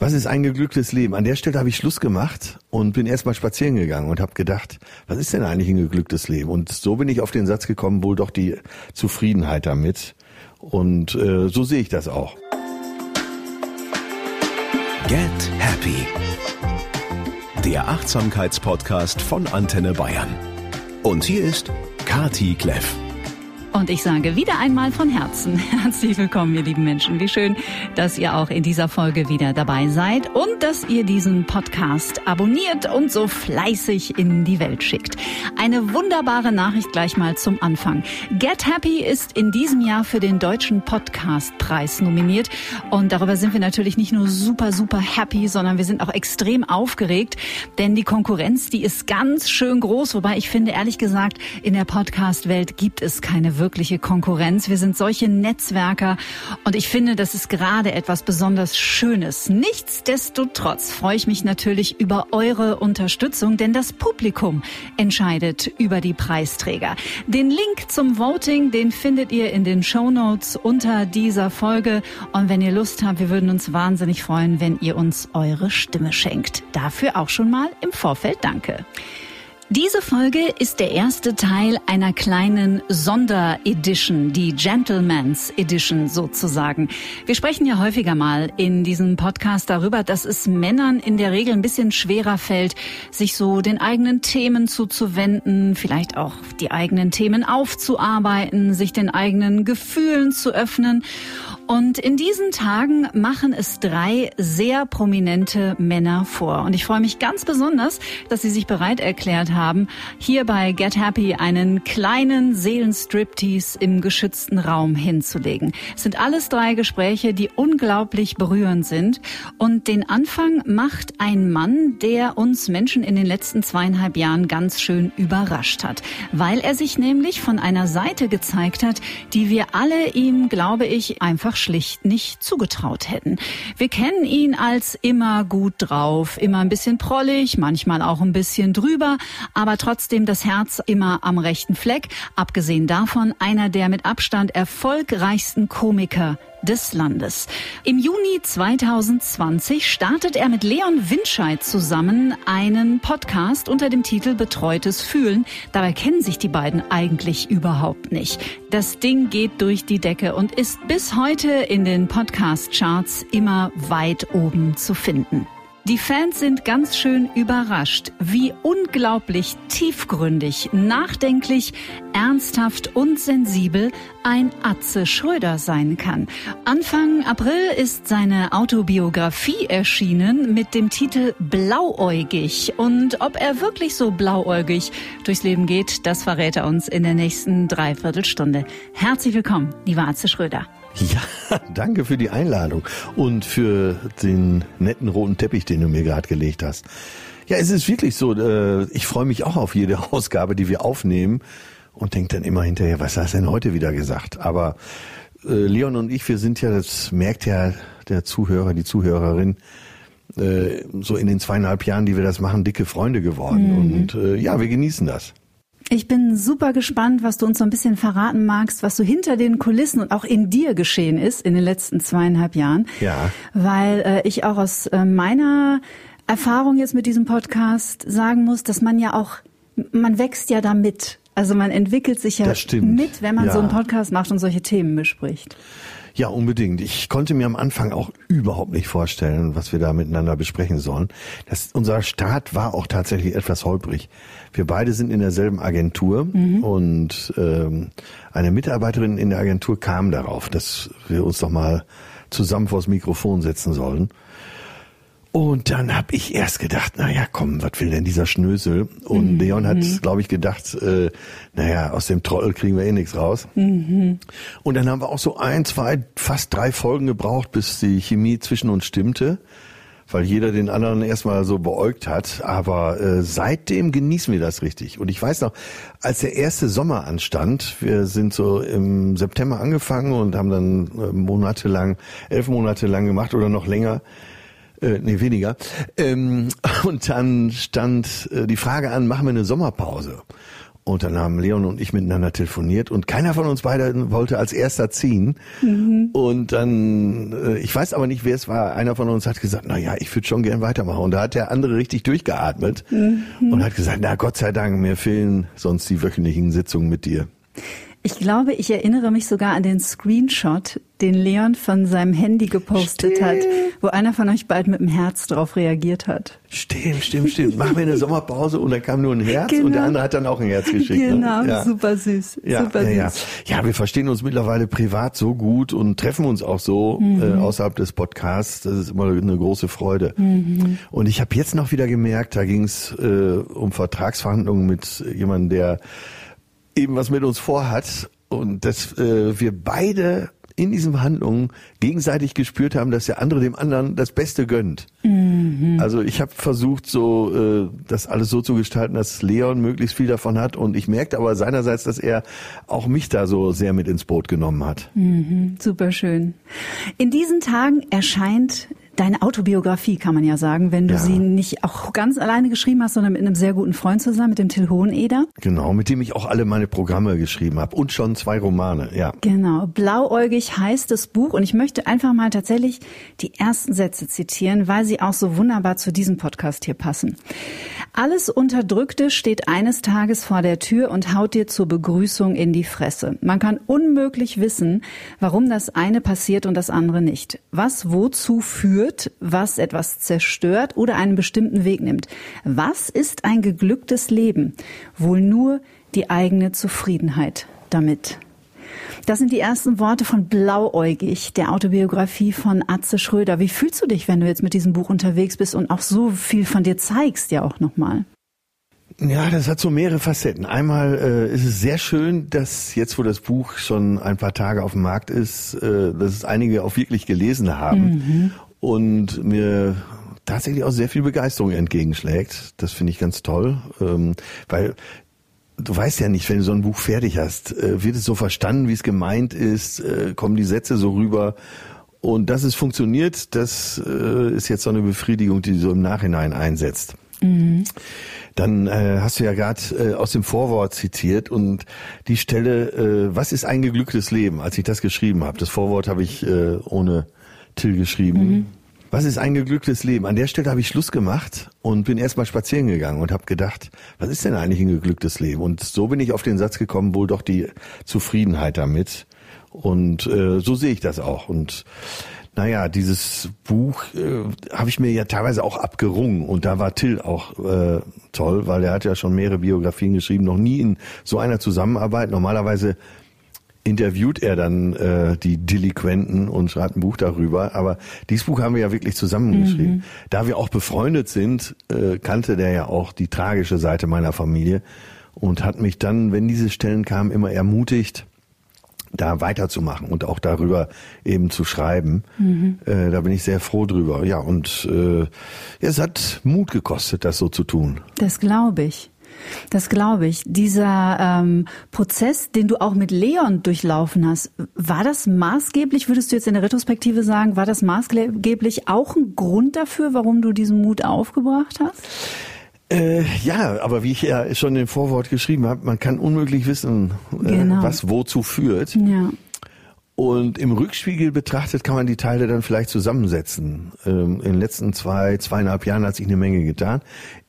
Was ist ein geglücktes Leben? An der Stelle habe ich Schluss gemacht und bin erstmal spazieren gegangen und habe gedacht, was ist denn eigentlich ein geglücktes Leben? Und so bin ich auf den Satz gekommen, wohl doch die Zufriedenheit damit. Und äh, so sehe ich das auch. Get Happy. Der Achtsamkeitspodcast von Antenne Bayern. Und hier ist Kati Kleff. Und ich sage wieder einmal von Herzen herzlich willkommen, ihr lieben Menschen. Wie schön, dass ihr auch in dieser Folge wieder dabei seid und dass ihr diesen Podcast abonniert und so fleißig in die Welt schickt. Eine wunderbare Nachricht gleich mal zum Anfang. Get Happy ist in diesem Jahr für den Deutschen Podcastpreis nominiert und darüber sind wir natürlich nicht nur super, super happy, sondern wir sind auch extrem aufgeregt, denn die Konkurrenz, die ist ganz schön groß, wobei ich finde, ehrlich gesagt, in der Podcast-Welt gibt es keine wirkliche Konkurrenz. Wir sind solche Netzwerker und ich finde, das ist gerade etwas besonders Schönes. Nichtsdestotrotz freue ich mich natürlich über eure Unterstützung, denn das Publikum entscheidet über die Preisträger. Den Link zum Voting, den findet ihr in den Show Notes unter dieser Folge. Und wenn ihr Lust habt, wir würden uns wahnsinnig freuen, wenn ihr uns eure Stimme schenkt. Dafür auch schon mal im Vorfeld Danke. Diese Folge ist der erste Teil einer kleinen Sonderedition, die Gentleman's Edition sozusagen. Wir sprechen ja häufiger mal in diesem Podcast darüber, dass es Männern in der Regel ein bisschen schwerer fällt, sich so den eigenen Themen zuzuwenden, vielleicht auch die eigenen Themen aufzuarbeiten, sich den eigenen Gefühlen zu öffnen. Und in diesen Tagen machen es drei sehr prominente Männer vor. Und ich freue mich ganz besonders, dass sie sich bereit erklärt haben, hier bei Get Happy einen kleinen Seelenstriptease im geschützten Raum hinzulegen. Es sind alles drei Gespräche, die unglaublich berührend sind. Und den Anfang macht ein Mann, der uns Menschen in den letzten zweieinhalb Jahren ganz schön überrascht hat. Weil er sich nämlich von einer Seite gezeigt hat, die wir alle ihm, glaube ich, einfach schlicht nicht zugetraut hätten. Wir kennen ihn als immer gut drauf, immer ein bisschen prollig, manchmal auch ein bisschen drüber, aber trotzdem das Herz immer am rechten Fleck. Abgesehen davon einer der mit Abstand erfolgreichsten Komiker des Landes. Im Juni 2020 startet er mit Leon Winscheid zusammen einen Podcast unter dem Titel Betreutes Fühlen. Dabei kennen sich die beiden eigentlich überhaupt nicht. Das Ding geht durch die Decke und ist bis heute in den Podcast-Charts immer weit oben zu finden. Die Fans sind ganz schön überrascht, wie unglaublich tiefgründig, nachdenklich, ernsthaft und sensibel ein Atze Schröder sein kann. Anfang April ist seine Autobiografie erschienen mit dem Titel Blauäugig. Und ob er wirklich so blauäugig durchs Leben geht, das verrät er uns in der nächsten Dreiviertelstunde. Herzlich willkommen, lieber Atze Schröder. Ja, danke für die Einladung und für den netten roten Teppich, den du mir gerade gelegt hast. Ja, es ist wirklich so, äh, ich freue mich auch auf jede Ausgabe, die wir aufnehmen und denke dann immer hinterher, was hast du denn heute wieder gesagt? Aber äh, Leon und ich, wir sind ja, das merkt ja der Zuhörer, die Zuhörerin, äh, so in den zweieinhalb Jahren, die wir das machen, dicke Freunde geworden. Mhm. Und ja, wir genießen das. Ich bin super gespannt, was du uns so ein bisschen verraten magst, was so hinter den Kulissen und auch in dir geschehen ist in den letzten zweieinhalb Jahren. Ja. Weil äh, ich auch aus äh, meiner Erfahrung jetzt mit diesem Podcast sagen muss, dass man ja auch, man wächst ja damit. Also man entwickelt sich ja mit, wenn man ja. so einen Podcast macht und solche Themen bespricht. Ja, unbedingt. Ich konnte mir am Anfang auch überhaupt nicht vorstellen, was wir da miteinander besprechen sollen. Das, unser Start war auch tatsächlich etwas holprig. Wir beide sind in derselben Agentur mhm. und ähm, eine Mitarbeiterin in der Agentur kam darauf, dass wir uns doch mal zusammen vors Mikrofon setzen sollen. Und dann habe ich erst gedacht, naja, komm, was will denn dieser Schnösel? Und mhm. Leon hat, mhm. glaube ich, gedacht, äh, naja, aus dem Trottel kriegen wir eh nichts raus. Mhm. Und dann haben wir auch so ein, zwei, fast drei Folgen gebraucht, bis die Chemie zwischen uns stimmte, weil jeder den anderen erstmal so beäugt hat. Aber äh, seitdem genießen wir das richtig. Und ich weiß noch, als der erste Sommer anstand, wir sind so im September angefangen und haben dann äh, monatelang, elf Monate lang gemacht oder noch länger äh, nee, weniger. Ähm, und dann stand äh, die Frage an, machen wir eine Sommerpause? Und dann haben Leon und ich miteinander telefoniert und keiner von uns beiden wollte als erster ziehen. Mhm. Und dann, äh, ich weiß aber nicht, wer es war, einer von uns hat gesagt, na ja, ich würde schon gern weitermachen. Und da hat der andere richtig durchgeatmet mhm. und hat gesagt, na Gott sei Dank, mir fehlen sonst die wöchentlichen Sitzungen mit dir. Ich glaube, ich erinnere mich sogar an den Screenshot, den Leon von seinem Handy gepostet stimmt. hat, wo einer von euch bald mit dem Herz drauf reagiert hat. Stimmt, stimmt, stimmt. Machen wir eine Sommerpause und dann kam nur ein Herz genau. und der genau. andere hat dann auch ein Herz geschickt. Ne? Genau, ne? ja. super süß. Ja, super süß. Ja, ja, wir verstehen uns mittlerweile privat so gut und treffen uns auch so mhm. äh, außerhalb des Podcasts. Das ist immer eine große Freude. Mhm. Und ich habe jetzt noch wieder gemerkt, da ging es äh, um Vertragsverhandlungen mit jemandem, der eben was mit uns vorhat und dass äh, wir beide in diesen Verhandlungen gegenseitig gespürt haben, dass der andere dem anderen das Beste gönnt. Mhm. Also ich habe versucht, so äh, das alles so zu gestalten, dass Leon möglichst viel davon hat. Und ich merkte aber seinerseits, dass er auch mich da so sehr mit ins Boot genommen hat. Mhm. Super schön. In diesen Tagen erscheint deine Autobiografie, kann man ja sagen, wenn du ja. sie nicht auch ganz alleine geschrieben hast, sondern mit einem sehr guten Freund zusammen, mit dem Till Hoheneder. Genau, mit dem ich auch alle meine Programme geschrieben habe und schon zwei Romane, ja. Genau, Blauäugig heißt das Buch und ich möchte einfach mal tatsächlich die ersten Sätze zitieren, weil sie auch so wunderbar zu diesem Podcast hier passen. Alles Unterdrückte steht eines Tages vor der Tür und haut dir zur Begrüßung in die Fresse. Man kann unmöglich wissen, warum das eine passiert und das andere nicht. Was wozu führt, was etwas zerstört oder einen bestimmten Weg nimmt. Was ist ein geglücktes Leben? Wohl nur die eigene Zufriedenheit damit. Das sind die ersten Worte von Blauäugig, der Autobiografie von Atze Schröder. Wie fühlst du dich, wenn du jetzt mit diesem Buch unterwegs bist und auch so viel von dir zeigst, ja auch nochmal? Ja, das hat so mehrere Facetten. Einmal äh, ist es sehr schön, dass jetzt, wo das Buch schon ein paar Tage auf dem Markt ist, äh, dass es einige auch wirklich gelesen haben. Mhm und mir tatsächlich auch sehr viel Begeisterung entgegenschlägt. Das finde ich ganz toll, ähm, weil du weißt ja nicht, wenn du so ein Buch fertig hast, äh, wird es so verstanden, wie es gemeint ist, äh, kommen die Sätze so rüber. Und dass es funktioniert, das äh, ist jetzt so eine Befriedigung, die so im Nachhinein einsetzt. Mhm. Dann äh, hast du ja gerade äh, aus dem Vorwort zitiert und die Stelle, äh, was ist ein geglücktes Leben, als ich das geschrieben habe. Das Vorwort habe ich äh, ohne Till geschrieben. Mhm. Was ist ein geglücktes Leben? An der Stelle habe ich Schluss gemacht und bin erstmal spazieren gegangen und habe gedacht, was ist denn eigentlich ein geglücktes Leben? Und so bin ich auf den Satz gekommen, wohl doch die Zufriedenheit damit. Und äh, so sehe ich das auch. Und naja, dieses Buch äh, habe ich mir ja teilweise auch abgerungen und da war Till auch äh, toll, weil er hat ja schon mehrere Biografien geschrieben, noch nie in so einer Zusammenarbeit. Normalerweise interviewt er dann äh, die Delinquenten und schreibt ein Buch darüber. Aber dieses Buch haben wir ja wirklich zusammengeschrieben. Mhm. Da wir auch befreundet sind, äh, kannte der ja auch die tragische Seite meiner Familie und hat mich dann, wenn diese Stellen kamen, immer ermutigt, da weiterzumachen und auch darüber eben zu schreiben. Mhm. Äh, da bin ich sehr froh drüber. Ja, und äh, es hat Mut gekostet, das so zu tun. Das glaube ich. Das glaube ich. Dieser ähm, Prozess, den du auch mit Leon durchlaufen hast, war das maßgeblich, würdest du jetzt in der Retrospektive sagen, war das maßgeblich auch ein Grund dafür, warum du diesen Mut aufgebracht hast? Äh, ja, aber wie ich ja schon im Vorwort geschrieben habe, man kann unmöglich wissen, äh, genau. was wozu führt. Ja. Und im Rückspiegel betrachtet kann man die Teile dann vielleicht zusammensetzen. Ähm, in den letzten zwei, zweieinhalb Jahren hat sich eine Menge getan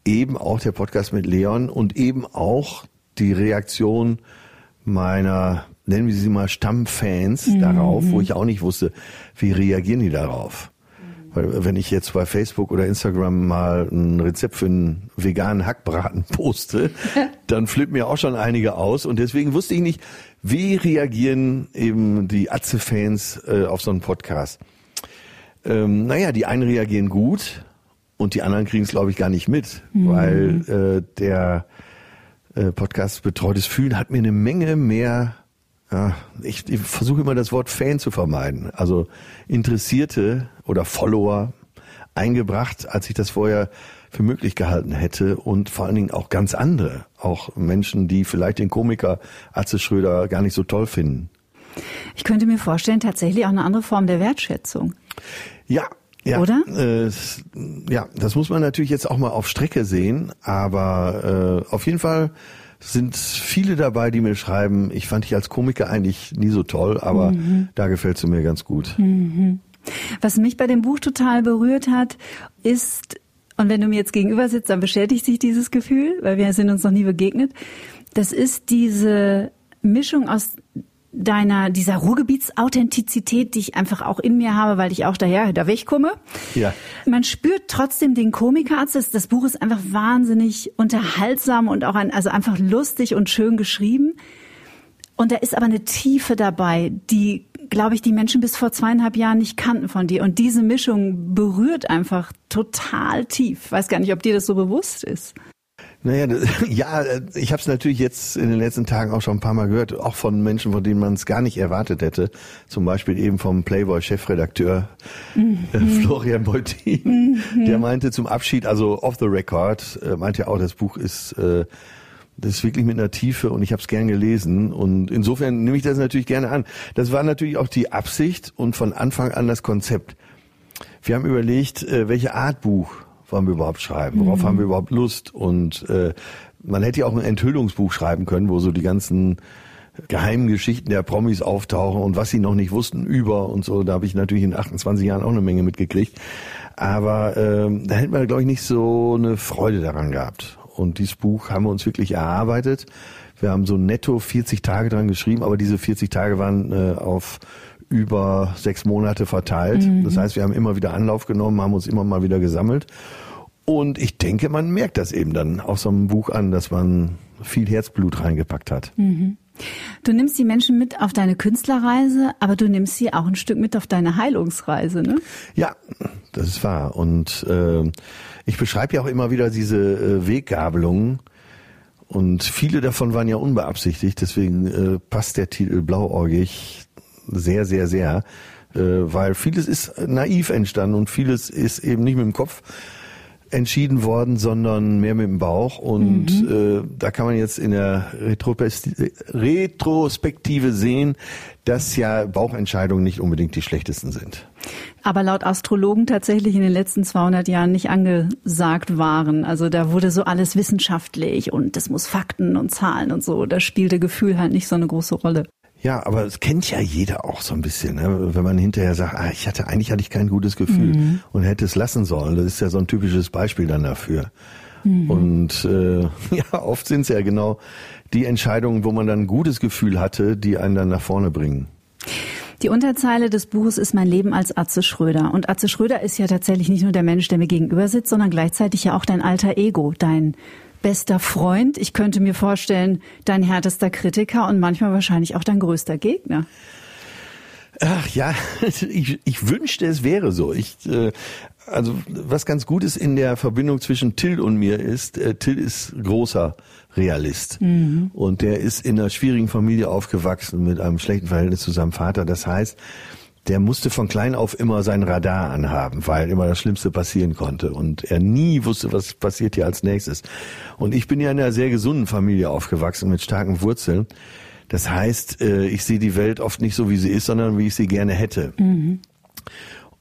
eben auch der Podcast mit Leon und eben auch die Reaktion meiner, nennen wir sie mal Stammfans mhm. darauf, wo ich auch nicht wusste, wie reagieren die darauf. Weil wenn ich jetzt bei Facebook oder Instagram mal ein Rezept für einen veganen Hackbraten poste, dann flippen mir auch schon einige aus. Und deswegen wusste ich nicht, wie reagieren eben die Atze-Fans äh, auf so einen Podcast. Ähm, naja, die einen reagieren gut, und die anderen kriegen es, glaube ich, gar nicht mit, mhm. weil äh, der äh, Podcast Betreutes Fühlen hat mir eine Menge mehr, ja, ich, ich versuche immer das Wort Fan zu vermeiden, also Interessierte oder Follower eingebracht, als ich das vorher für möglich gehalten hätte und vor allen Dingen auch ganz andere, auch Menschen, die vielleicht den Komiker Atze Schröder gar nicht so toll finden. Ich könnte mir vorstellen, tatsächlich auch eine andere Form der Wertschätzung. Ja, ja, Oder? Äh, ja, das muss man natürlich jetzt auch mal auf Strecke sehen, aber äh, auf jeden Fall sind viele dabei, die mir schreiben, ich fand dich als Komiker eigentlich nie so toll, aber mhm. da gefällst du mir ganz gut. Mhm. Was mich bei dem Buch total berührt hat, ist, und wenn du mir jetzt gegenüber sitzt, dann bestätigt sich dieses Gefühl, weil wir sind uns noch nie begegnet, das ist diese Mischung aus deiner, dieser Ruhrgebietsauthentizität, die ich einfach auch in mir habe, weil ich auch daher, da wegkomme. Ja. Man spürt trotzdem den Komikerarzt. Das, das Buch ist einfach wahnsinnig unterhaltsam und auch ein, also einfach lustig und schön geschrieben. Und da ist aber eine Tiefe dabei, die, glaube ich, die Menschen bis vor zweieinhalb Jahren nicht kannten von dir. Und diese Mischung berührt einfach total tief. Weiß gar nicht, ob dir das so bewusst ist. Naja, ja, ich habe es natürlich jetzt in den letzten Tagen auch schon ein paar Mal gehört, auch von Menschen, von denen man es gar nicht erwartet hätte. Zum Beispiel eben vom Playboy-Chefredakteur mhm. äh, Florian Beutin. Mhm. Der meinte zum Abschied, also off the record, äh, meinte auch, das Buch ist äh, das ist wirklich mit einer Tiefe und ich habe es gern gelesen und insofern nehme ich das natürlich gerne an. Das war natürlich auch die Absicht und von Anfang an das Konzept. Wir haben überlegt, äh, welche Art Buch wollen wir überhaupt schreiben? Worauf mhm. haben wir überhaupt Lust? Und äh, man hätte ja auch ein Enthüllungsbuch schreiben können, wo so die ganzen geheimen Geschichten der Promis auftauchen und was sie noch nicht wussten über und so. Da habe ich natürlich in 28 Jahren auch eine Menge mitgekriegt. Aber äh, da hätten wir, glaube ich, nicht so eine Freude daran gehabt. Und dieses Buch haben wir uns wirklich erarbeitet. Wir haben so netto 40 Tage dran geschrieben, aber diese 40 Tage waren äh, auf über sechs Monate verteilt. Mhm. Das heißt, wir haben immer wieder Anlauf genommen, haben uns immer mal wieder gesammelt. Und ich denke, man merkt das eben dann aus so einem Buch an, dass man viel Herzblut reingepackt hat. Mhm. Du nimmst die Menschen mit auf deine Künstlerreise, aber du nimmst sie auch ein Stück mit auf deine Heilungsreise, ne? Ja, das ist wahr. Und äh, ich beschreibe ja auch immer wieder diese äh, Weggabelungen. Und viele davon waren ja unbeabsichtigt, deswegen äh, passt der Titel Blauäugig sehr, sehr, sehr, äh, weil vieles ist naiv entstanden und vieles ist eben nicht mit dem Kopf entschieden worden, sondern mehr mit dem Bauch. Und mhm. äh, da kann man jetzt in der Retrospektive sehen, dass ja Bauchentscheidungen nicht unbedingt die schlechtesten sind. Aber laut Astrologen tatsächlich in den letzten 200 Jahren nicht angesagt waren. Also da wurde so alles wissenschaftlich und das muss Fakten und Zahlen und so. Da spielte Gefühl halt nicht so eine große Rolle. Ja, aber es kennt ja jeder auch so ein bisschen, ne? wenn man hinterher sagt, ah, ich hatte eigentlich hatte ich kein gutes Gefühl mhm. und hätte es lassen sollen. Das ist ja so ein typisches Beispiel dann dafür. Mhm. Und äh, ja, oft sind es ja genau die Entscheidungen, wo man dann ein gutes Gefühl hatte, die einen dann nach vorne bringen. Die Unterzeile des Buches ist mein Leben als Atze Schröder. Und Atze Schröder ist ja tatsächlich nicht nur der Mensch, der mir gegenüber sitzt, sondern gleichzeitig ja auch dein alter Ego, dein bester Freund. Ich könnte mir vorstellen, dein härtester Kritiker und manchmal wahrscheinlich auch dein größter Gegner. Ach ja, ich, ich wünschte, es wäre so. Ich, äh, also was ganz gut ist in der Verbindung zwischen Till und mir ist, äh, Till ist großer Realist mhm. und der ist in einer schwierigen Familie aufgewachsen mit einem schlechten Verhältnis zu seinem Vater. Das heißt, der musste von klein auf immer sein Radar anhaben, weil immer das Schlimmste passieren konnte und er nie wusste, was passiert hier als nächstes. Und ich bin ja in einer sehr gesunden Familie aufgewachsen mit starken Wurzeln. Das heißt, äh, ich sehe die Welt oft nicht so, wie sie ist, sondern wie ich sie gerne hätte. Mhm.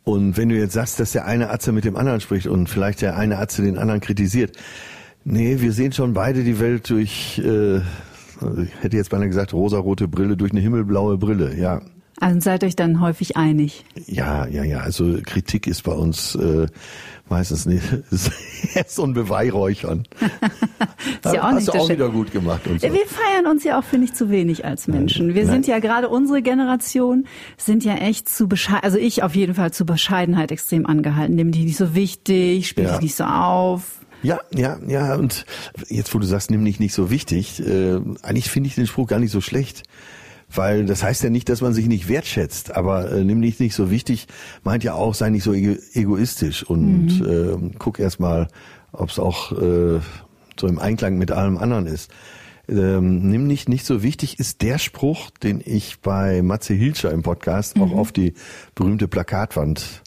Und wenn du jetzt sagst, dass der eine Atze mit dem anderen spricht und vielleicht der eine Atze den anderen kritisiert, nee, wir sehen schon beide die Welt durch, äh, ich hätte jetzt beinahe gesagt, rosarote Brille, durch eine himmelblaue Brille, ja. Also seid euch dann häufig einig? Ja, ja, ja. Also Kritik ist bei uns äh, meistens nicht so ein Beweihräuchern. ist ja auch Hast nicht du auch wieder gut gemacht. Und so. Wir feiern uns ja auch, finde ich, zu wenig als Menschen. Wir Nein. sind ja gerade unsere Generation, sind ja echt zu bescheiden, also ich auf jeden Fall zu Bescheidenheit extrem angehalten. Nimm dich nicht so wichtig, spiel ja. dich nicht so auf. Ja, ja, ja. Und jetzt, wo du sagst, nimm dich nicht so wichtig, äh, eigentlich finde ich den Spruch gar nicht so schlecht. Weil das heißt ja nicht, dass man sich nicht wertschätzt, aber äh, nimm dich nicht so wichtig, meint ja auch, sei nicht so ego egoistisch und mhm. äh, guck erst mal, ob es auch äh, so im Einklang mit allem anderen ist. Ähm, nimm nicht nicht so wichtig ist der Spruch, den ich bei Matze Hilscher im Podcast mhm. auch auf die berühmte Plakatwand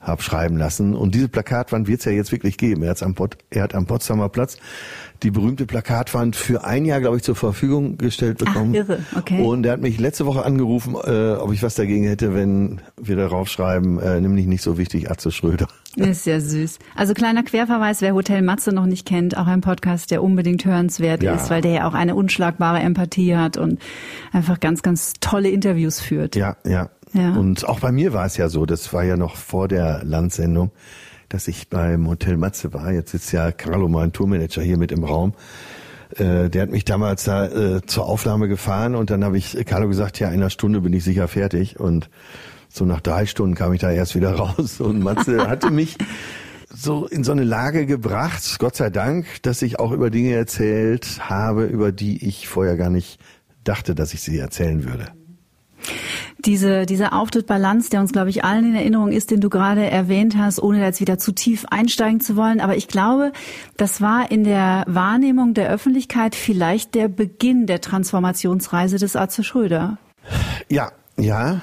hab schreiben lassen. Und diese Plakatwand wird es ja jetzt wirklich geben. Er, am Pot, er hat am Potsdamer Platz die berühmte Plakatwand für ein Jahr, glaube ich, zur Verfügung gestellt bekommen. Ach, irre, okay. Und er hat mich letzte Woche angerufen, äh, ob ich was dagegen hätte, wenn wir darauf schreiben, äh, nimm dich nicht so wichtig, Atze Schröder. Ist ja süß. Also kleiner Querverweis, wer Hotel Matze noch nicht kennt, auch ein Podcast, der unbedingt hörenswert ja. ist, weil der ja auch eine unschlagbare Empathie hat und einfach ganz, ganz tolle Interviews führt. Ja, ja. Ja. Und auch bei mir war es ja so, das war ja noch vor der Landsendung, dass ich beim Hotel Matze war. Jetzt sitzt ja Carlo, mein Tourmanager, hier mit im Raum. Äh, der hat mich damals da äh, zur Aufnahme gefahren und dann habe ich Carlo gesagt, ja, in einer Stunde bin ich sicher fertig und so nach drei Stunden kam ich da erst wieder raus und Matze hatte mich so in so eine Lage gebracht, Gott sei Dank, dass ich auch über Dinge erzählt habe, über die ich vorher gar nicht dachte, dass ich sie erzählen würde. Diese, dieser Auftritt Balance, der uns, glaube ich, allen in Erinnerung ist, den du gerade erwähnt hast, ohne jetzt wieder zu tief einsteigen zu wollen. Aber ich glaube, das war in der Wahrnehmung der Öffentlichkeit vielleicht der Beginn der Transformationsreise des Arze Schröder. Ja, ja,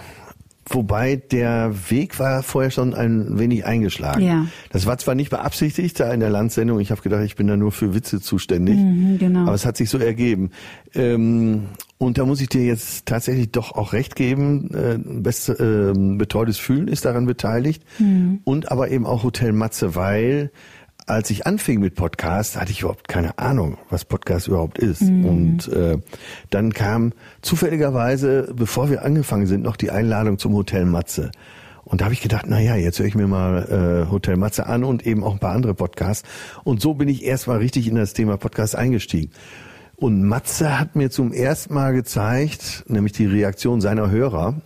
Wobei der Weg war vorher schon ein wenig eingeschlagen. Ja. Das war zwar nicht beabsichtigt da in der Landsendung, ich habe gedacht, ich bin da nur für Witze zuständig, mhm, genau. aber es hat sich so ergeben. Ähm, und da muss ich dir jetzt tatsächlich doch auch recht geben. Äh, best, äh, betreutes Fühlen ist daran beteiligt mhm. und aber eben auch Hotel Matze, weil als ich anfing mit Podcast, hatte ich überhaupt keine Ahnung, was Podcast überhaupt ist. Mhm. Und äh, dann kam zufälligerweise, bevor wir angefangen sind, noch die Einladung zum Hotel Matze. Und da habe ich gedacht, na ja, jetzt höre ich mir mal äh, Hotel Matze an und eben auch ein paar andere Podcasts. Und so bin ich erstmal richtig in das Thema Podcast eingestiegen. Und Matze hat mir zum ersten Mal gezeigt, nämlich die Reaktion seiner Hörer,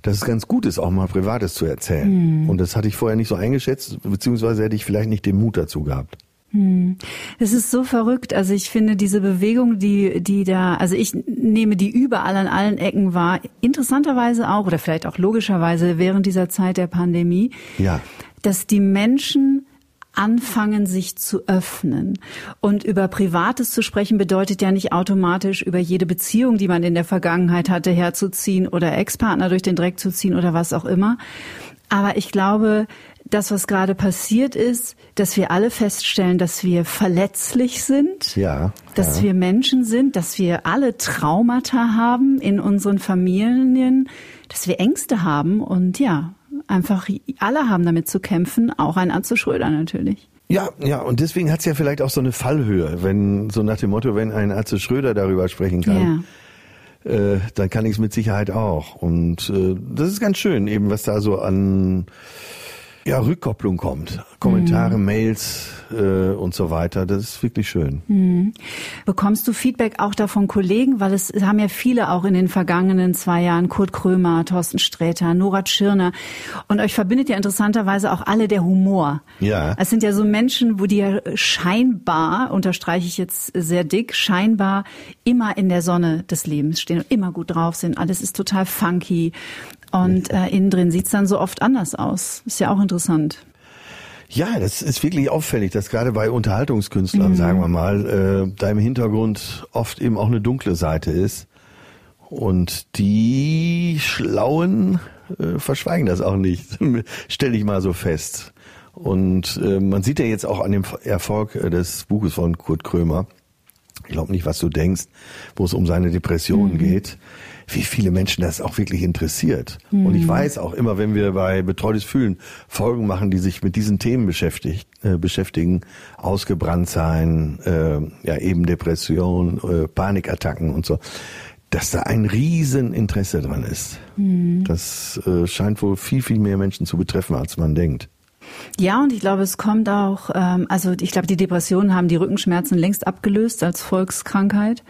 dass es ganz gut ist, auch mal Privates zu erzählen. Mhm. Und das hatte ich vorher nicht so eingeschätzt, beziehungsweise hätte ich vielleicht nicht den Mut dazu gehabt. Hm. Es ist so verrückt. Also ich finde diese Bewegung, die, die da, also ich nehme die überall an allen Ecken wahr. Interessanterweise auch, oder vielleicht auch logischerweise während dieser Zeit der Pandemie. Ja. Dass die Menschen anfangen, sich zu öffnen. Und über Privates zu sprechen bedeutet ja nicht automatisch über jede Beziehung, die man in der Vergangenheit hatte, herzuziehen oder Ex-Partner durch den Dreck zu ziehen oder was auch immer. Aber ich glaube, das, was gerade passiert ist, dass wir alle feststellen, dass wir verletzlich sind, ja, dass ja. wir Menschen sind, dass wir alle Traumata haben in unseren Familien, dass wir Ängste haben und ja, einfach alle haben damit zu kämpfen, auch ein Anzu Schröder natürlich. Ja, ja, und deswegen hat es ja vielleicht auch so eine Fallhöhe, wenn so nach dem Motto, wenn ein Atze Schröder darüber sprechen kann, ja. äh, dann kann ich es mit Sicherheit auch. Und äh, das ist ganz schön, eben was da so an ja, Rückkopplung kommt. Kommentare, mhm. Mails äh, und so weiter. Das ist wirklich schön. Mhm. Bekommst du Feedback auch da von Kollegen? Weil es haben ja viele auch in den vergangenen zwei Jahren, Kurt Krömer, Thorsten Sträter, Nora Tschirner. Und euch verbindet ja interessanterweise auch alle der Humor. Ja. Es sind ja so Menschen, wo die ja scheinbar, unterstreiche ich jetzt sehr dick, scheinbar immer in der Sonne des Lebens stehen und immer gut drauf sind. Alles ist total funky. Und äh, innen drin sieht's dann so oft anders aus. Ist ja auch interessant. Ja, das ist wirklich auffällig, dass gerade bei Unterhaltungskünstlern, mhm. sagen wir mal, äh, da im Hintergrund oft eben auch eine dunkle Seite ist. Und die Schlauen äh, verschweigen das auch nicht, stelle ich mal so fest. Und äh, man sieht ja jetzt auch an dem Erfolg äh, des Buches von Kurt Krömer, ich glaube nicht, was du denkst, wo es um seine Depressionen mhm. geht, wie viele Menschen das auch wirklich interessiert. Mhm. Und ich weiß auch immer, wenn wir bei Betreutes Fühlen Folgen machen, die sich mit diesen Themen beschäftigt, äh, beschäftigen, ausgebrannt sein, äh, ja eben Depression, äh, Panikattacken und so, dass da ein Rieseninteresse dran ist. Mhm. Das äh, scheint wohl viel, viel mehr Menschen zu betreffen, als man denkt. Ja, und ich glaube, es kommt auch, ähm, also ich glaube, die Depressionen haben die Rückenschmerzen längst abgelöst als Volkskrankheit.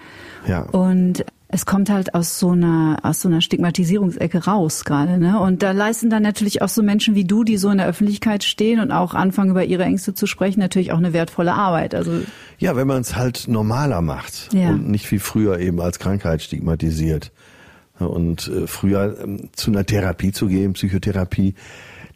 Ja. Und es kommt halt aus so einer aus so einer Stigmatisierungsecke raus gerade, ne? Und da leisten dann natürlich auch so Menschen wie du, die so in der Öffentlichkeit stehen und auch anfangen über ihre Ängste zu sprechen, natürlich auch eine wertvolle Arbeit. Also ja, wenn man es halt normaler macht ja. und nicht wie früher eben als Krankheit stigmatisiert. Und äh, früher ähm, zu einer Therapie zu gehen, Psychotherapie,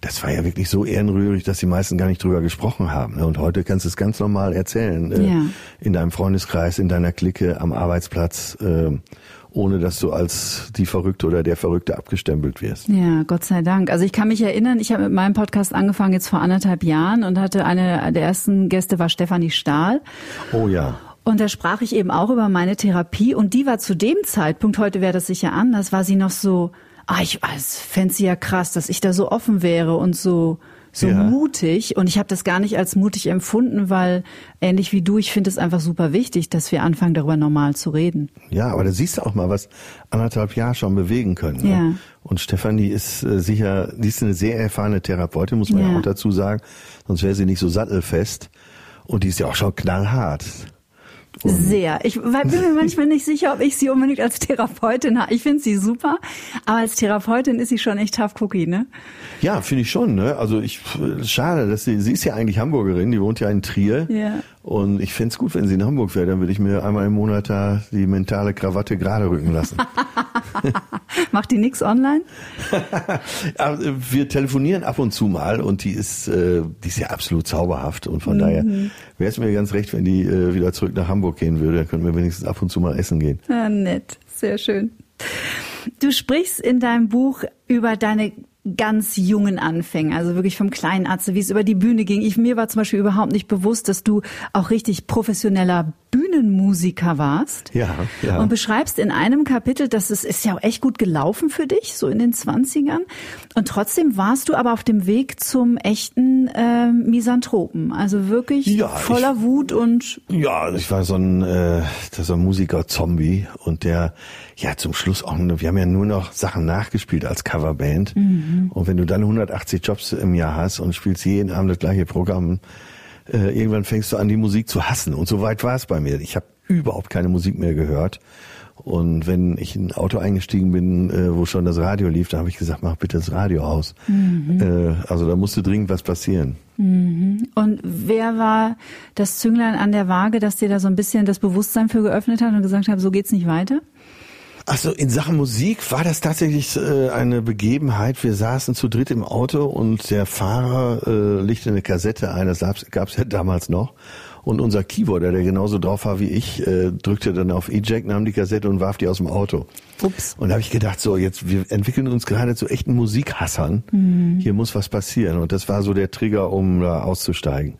das war ja wirklich so ehrenrührig, dass die meisten gar nicht drüber gesprochen haben. Ne? Und heute kannst du es ganz normal erzählen. Äh, ja. In deinem Freundeskreis, in deiner Clique, am Arbeitsplatz, äh, ohne dass du als die Verrückte oder der Verrückte abgestempelt wirst. Ja, Gott sei Dank. Also ich kann mich erinnern, ich habe mit meinem Podcast angefangen jetzt vor anderthalb Jahren und hatte eine der ersten Gäste war Stefanie Stahl. Oh ja. Und da sprach ich eben auch über meine Therapie und die war zu dem Zeitpunkt, heute wäre das sicher anders, war sie noch so ah, ich also, fände sie ja krass, dass ich da so offen wäre und so so Ja. mutig. Und ich habe das gar nicht als mutig empfunden, weil ähnlich wie du, ich finde es einfach super wichtig, dass wir anfangen, darüber normal zu reden. Ja, aber da siehst du auch mal, was anderthalb Jahre schon bewegen können. Ne? Ja. Und Stefanie ist äh, sicher, die ist eine sehr erfahrene Therapeutin, muss man ja, Ja. auch dazu sagen. Sonst wäre sie nicht so sattelfest. Und die ist ja auch schon knallhart. Sehr. Ich bin mir manchmal nicht sicher, ob ich sie unbedingt als Therapeutin habe. Ich finde sie super, aber als Therapeutin ist sie schon echt tough cookie, ne? Ja, finde ich schon. Ne? Also ich schade, dass sie, sie ist ja eigentlich Hamburgerin, die wohnt ja in Trier. Ja. Und ich fänd's gut, wenn sie in Hamburg wäre. Dann würde ich mir einmal im Monat da die mentale Krawatte gerade rücken lassen. Macht die nix online? Wir telefonieren ab und zu mal und die ist, äh, die ist ja absolut zauberhaft und von daher wäre es mir ganz recht, wenn die äh, wieder zurück nach Hamburg gehen würde. Dann könnten wir wenigstens ab und zu mal essen gehen. Ah, nett, sehr schön. Du sprichst in deinem Buch über deine ganz jungen Anfänge, also wirklich vom kleinen Arzt, wie es über die Bühne ging. Ich, mir war zum Beispiel überhaupt nicht bewusst, dass du auch richtig professioneller Bühnenmusiker warst. Ja, ja. Und beschreibst in einem Kapitel, dass es ist ja auch echt gut gelaufen für dich, so in den Zwanzigern. Und trotzdem warst du aber auf dem Weg zum echten ähm, Misanthropen. Also wirklich Ja, voller Wut und Ja, ich war so ein, äh, so ein Musiker-Zombie und der, ja, zum Schluss auch, wir haben ja nur noch Sachen nachgespielt als Coverband. Und wenn du dann 180 Jobs im Jahr hast und spielst jeden Abend das gleiche Programm, äh, irgendwann fängst du an, die Musik zu hassen. Und so weit war es bei mir. Ich habe überhaupt keine Musik mehr gehört. Und wenn ich in ein Auto eingestiegen bin, äh, wo schon das Radio lief, da habe ich gesagt, mach bitte das Radio aus. Äh, also da musste dringend was passieren. Und wer war das Zünglein an der Waage, das dir da so ein bisschen das Bewusstsein für geöffnet hat und gesagt hat, so geht's nicht weiter? Also in Sachen Musik war das tatsächlich äh, eine Begebenheit. Wir saßen zu dritt im Auto und der Fahrer äh, legte eine Kassette ein, das gab es ja damals noch. Und unser Keyboarder, der genauso drauf war wie ich, äh, drückte dann auf Eject, nahm die Kassette und warf die aus dem Auto. Ups. Und da habe ich gedacht, so jetzt, wir entwickeln uns gerade zu echten Musikhassern. Hier muss was passieren. Und das war so der Trigger, um da auszusteigen.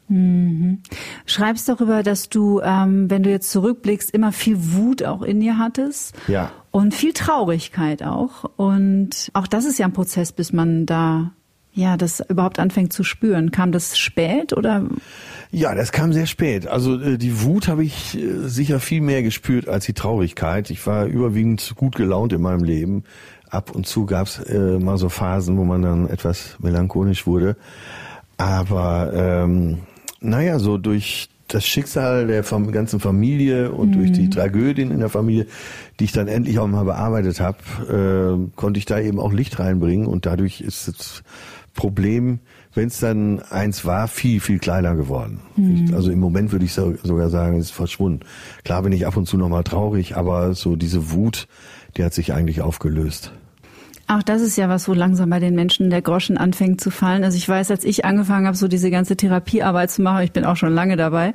Schreibst darüber, dass du, ähm, wenn du jetzt zurückblickst, immer viel Wut auch in dir hattest. Ja. Und viel Traurigkeit auch. Und auch das ist ja ein Prozess, bis man da, ja, das überhaupt anfängt zu spüren. Kam das spät oder? Ja, das kam sehr spät. Also äh, die Wut habe ich äh, sicher viel mehr gespürt als die Traurigkeit. Ich war überwiegend gut gelaunt in meinem Leben. Ab und zu gab's äh, mal so Phasen, wo man dann etwas melancholisch wurde. Aber ähm, naja, so durch das Schicksal der ganzen Familie und durch die Tragödien in der Familie, die ich dann endlich auch mal bearbeitet habe, äh, konnte ich da eben auch Licht reinbringen und dadurch ist das Problem, wenn es dann eins war, viel, viel kleiner geworden. Ich, also im Moment würde ich so, sogar sagen, es ist verschwunden. Klar bin ich ab und zu nochmal traurig, aber so diese Wut, die hat sich eigentlich aufgelöst. Auch das ist ja was, wo langsam bei den Menschen der Groschen anfängt zu fallen. Also ich weiß, als ich angefangen habe, so diese ganze Therapiearbeit zu machen, ich bin auch schon lange dabei,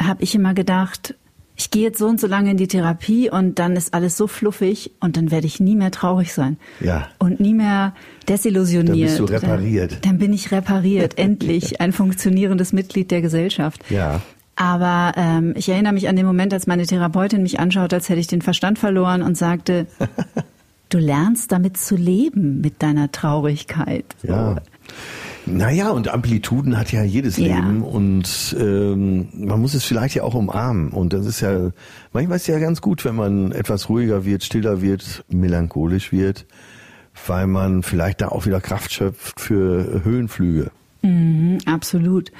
habe ich immer gedacht, ich gehe jetzt so und so lange in die Therapie und dann ist alles so fluffig und dann werde ich nie mehr traurig sein. Ja. Und nie mehr desillusioniert. Dann bist du repariert. Dann, dann bin ich repariert, endlich ein funktionierendes Mitglied der Gesellschaft. Ja. Aber ähm, ich erinnere mich an den Moment, als meine Therapeutin mich anschaut, als hätte ich den Verstand verloren und sagte, du lernst damit zu leben, mit deiner Traurigkeit. So. Ja. Naja, und Amplituden hat ja jedes Ja. Leben und ähm, man muss es vielleicht ja auch umarmen. Und das ist ja, manchmal ist es ja ganz gut, wenn man etwas ruhiger wird, stiller wird, melancholisch wird, weil man vielleicht da auch wieder Kraft schöpft für Höhenflüge. Mhm, absolut.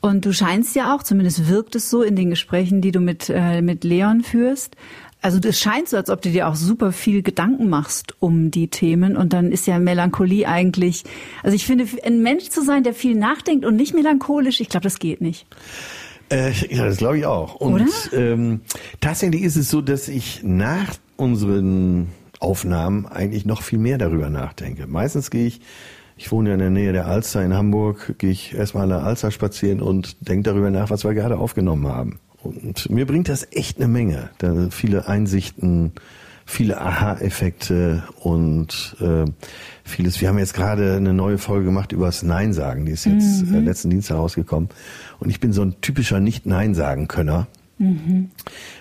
Und du scheinst ja auch, zumindest wirkt es so in den Gesprächen, die du mit, äh, mit Leon führst. Also es scheint so, als ob du dir auch super viel Gedanken machst um die Themen und dann ist ja Melancholie eigentlich, also ich finde, ein Mensch zu sein, der viel nachdenkt und nicht melancholisch, ich glaube, das geht nicht. Äh, ja, das glaube ich auch. Und Oder? Ähm, tatsächlich ist es so, dass ich nach unseren Aufnahmen eigentlich noch viel mehr darüber nachdenke. Meistens gehe ich, ich wohne ja in der Nähe der Alster in Hamburg, gehe ich erstmal an der Alster spazieren und denke darüber nach, was wir gerade aufgenommen haben. Und mir bringt das echt eine Menge. Da viele Einsichten, viele Aha-Effekte und äh, vieles. Wir haben jetzt gerade eine neue Folge gemacht über das Nein sagen. Die ist jetzt äh, letzten Dienstag rausgekommen. Und ich bin so ein typischer Nicht-Nein-Sagen-Könner.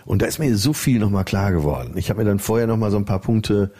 Und da ist mir so viel nochmal klar geworden. Ich habe mir dann vorher nochmal so ein paar Punkte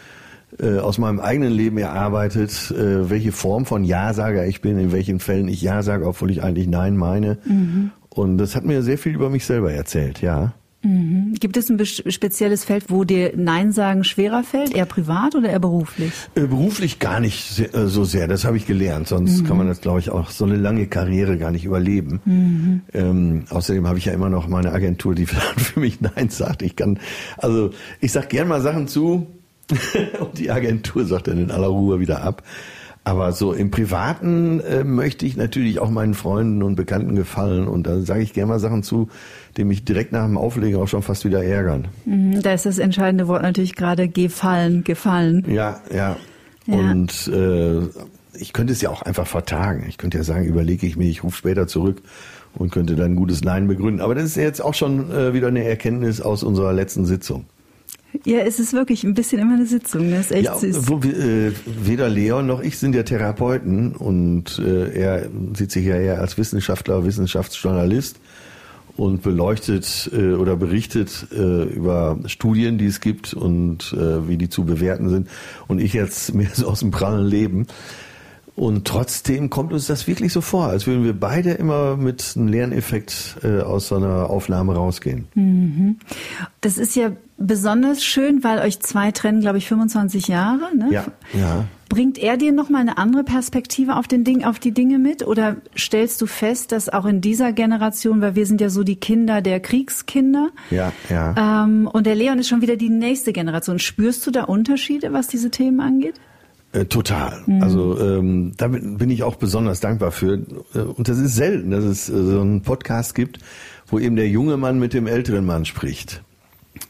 äh, aus meinem eigenen Leben erarbeitet, äh, welche Form von Ja-Sager ich bin, in welchen Fällen ich Ja sage, obwohl ich eigentlich Nein meine. Mhm. Und das hat mir sehr viel über mich selber erzählt, ja. Mhm. Gibt es ein spezielles Feld, wo dir Nein sagen schwerer fällt, eher privat oder eher beruflich? Äh, beruflich gar nicht sehr, äh, so sehr, das habe ich gelernt. Sonst mhm. kann man das, glaube ich, auch so eine lange Karriere gar nicht überleben. Mhm. Ähm, außerdem habe ich ja immer noch meine Agentur, die für mich Nein sagt. Ich kann, also ich sag gern mal Sachen zu, und die Agentur sagt dann in aller Ruhe wieder ab. Aber so im Privaten äh, möchte ich natürlich auch meinen Freunden und Bekannten gefallen und da sage ich gerne mal Sachen zu, die mich direkt nach dem Auflegen auch schon fast wieder ärgern. Mhm, da ist das entscheidende Wort natürlich gerade gefallen, gefallen. Ja, ja. ja. Und äh, ich könnte es ja auch einfach vertagen. Ich könnte ja sagen, überlege ich mir, ich rufe später zurück und könnte dann ein gutes Nein begründen. Aber das ist jetzt auch schon äh, wieder eine Erkenntnis aus unserer letzten Sitzung. Ja, es ist wirklich ein bisschen immer eine Sitzung. Das ist echt ja, süß. Wo äh, weder Leon noch ich sind ja Therapeuten und äh, er sieht sich ja eher als Wissenschaftler, Wissenschaftsjournalist und beleuchtet äh, oder berichtet äh, über Studien, die es gibt und äh, wie die zu bewerten sind. Und ich jetzt mehr so aus dem prallen Leben. Und trotzdem kommt uns das wirklich so vor, als würden wir beide immer mit einem Lerneffekt äh, aus so einer Aufnahme rausgehen. Mhm. Das ist ja besonders schön, weil euch zwei trennen, glaube ich, 25 Jahre. Ne? Ja, ja. Bringt er dir nochmal eine andere Perspektive auf, den Ding, auf die Dinge mit? Oder stellst du fest, dass auch in dieser Generation, weil wir sind ja so die Kinder der Kriegskinder, ja, ja. Ähm, und der Leon ist schon wieder die nächste Generation. Spürst du da Unterschiede, was diese Themen angeht? Äh, total. Mhm. Also ähm, damit bin ich auch besonders dankbar für. Äh, und das ist selten, dass es äh, so einen Podcast gibt, wo eben der junge Mann mit dem älteren Mann spricht.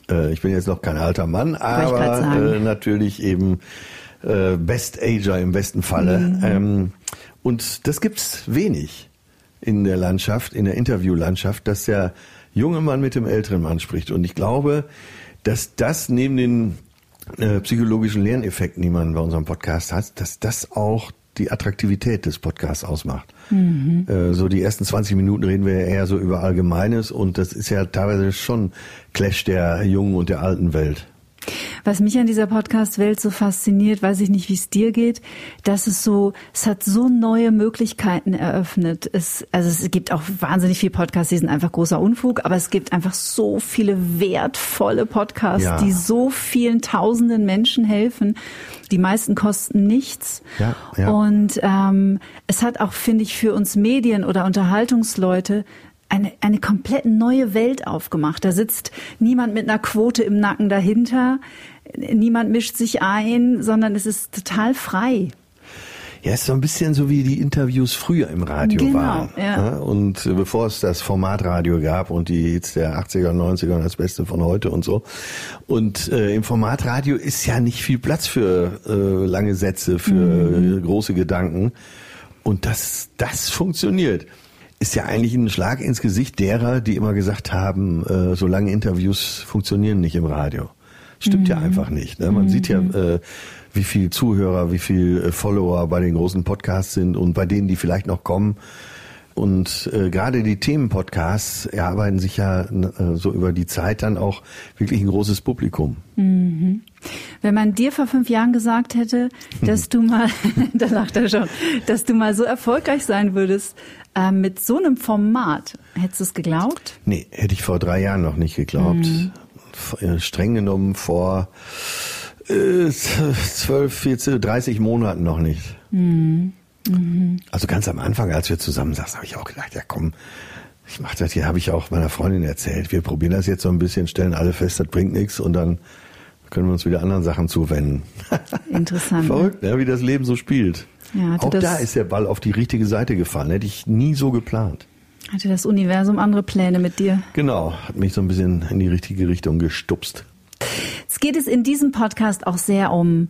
Äh, ich bin jetzt noch kein alter Mann, aber natürlich eben äh, Best Ager im besten Falle. Mhm. Ähm, und das gibt's wenig in der Landschaft, in der Interviewlandschaft, dass der junge Mann mit dem älteren Mann spricht. Und ich glaube, dass das neben den äh, psychologischen Lerneffekten, die man bei unserem Podcast hat, dass das auch die Attraktivität des Podcasts ausmacht. Mhm. Äh, so die ersten 20 Minuten reden wir ja eher so über Allgemeines und das ist ja teilweise schon Clash der jungen und der alten Welt. Was mich an dieser Podcast-Welt so fasziniert, weiß ich nicht, wie es dir geht, dass es so, es hat so neue Möglichkeiten eröffnet. Es, also es gibt auch wahnsinnig viele Podcasts, die sind einfach großer Unfug, aber es gibt einfach so viele wertvolle Podcasts, ja. die so vielen tausenden Menschen helfen. Die meisten kosten nichts. Ja, ja. Und ähm, es hat auch, finde ich, für uns Medien oder Unterhaltungsleute eine, eine komplett neue Welt aufgemacht. Da sitzt niemand mit einer Quote im Nacken dahinter, niemand mischt sich ein, sondern es ist total frei. Ja, es ist so ein bisschen so wie die Interviews früher im Radio genau, waren. Ja. Und äh, bevor es das Formatradio gab und die Hits der 80er und 90er und das Beste von heute und so. Und äh, im Formatradio ist ja nicht viel Platz für äh, lange Sätze, für mhm. große Gedanken. Und das, das funktioniert ist ja eigentlich ein Schlag ins Gesicht derer, die immer gesagt haben, äh, so lange Interviews funktionieren nicht im Radio. Stimmt mhm. ja einfach nicht. Ne? Man mhm. sieht ja, mhm. äh, wie viel Zuhörer, wie viel äh, Follower bei den großen Podcasts sind und bei denen, die vielleicht noch kommen. Und äh, gerade die Themenpodcasts erarbeiten sich ja äh, so über die Zeit dann auch wirklich ein großes Publikum. Mhm. Wenn man dir vor fünf Jahren gesagt hätte, dass du mal, da lacht er schon, dass du mal so erfolgreich sein würdest äh, mit so einem Format, hättest du es geglaubt? Nee, hätte ich vor drei Jahren noch nicht geglaubt. Mhm. Streng genommen vor äh, 12, 14, 30 Monaten noch nicht. Mhm. Mhm. Also ganz am Anfang, als wir zusammen saßen, habe ich auch gedacht, ja komm, ich mache das hier, habe ich auch meiner Freundin erzählt. Wir probieren das jetzt so ein bisschen, stellen alle fest, das bringt nichts und dann können wir uns wieder anderen Sachen zuwenden. Interessant. Verrückt, ne? wie das Leben so spielt. Ja, auch da ist der Ball auf die richtige Seite gefallen. Hätte ich nie so geplant. Hatte das Universum andere Pläne mit dir? Genau, hat mich so ein bisschen in die richtige Richtung gestupst. Es geht es in diesem Podcast auch sehr um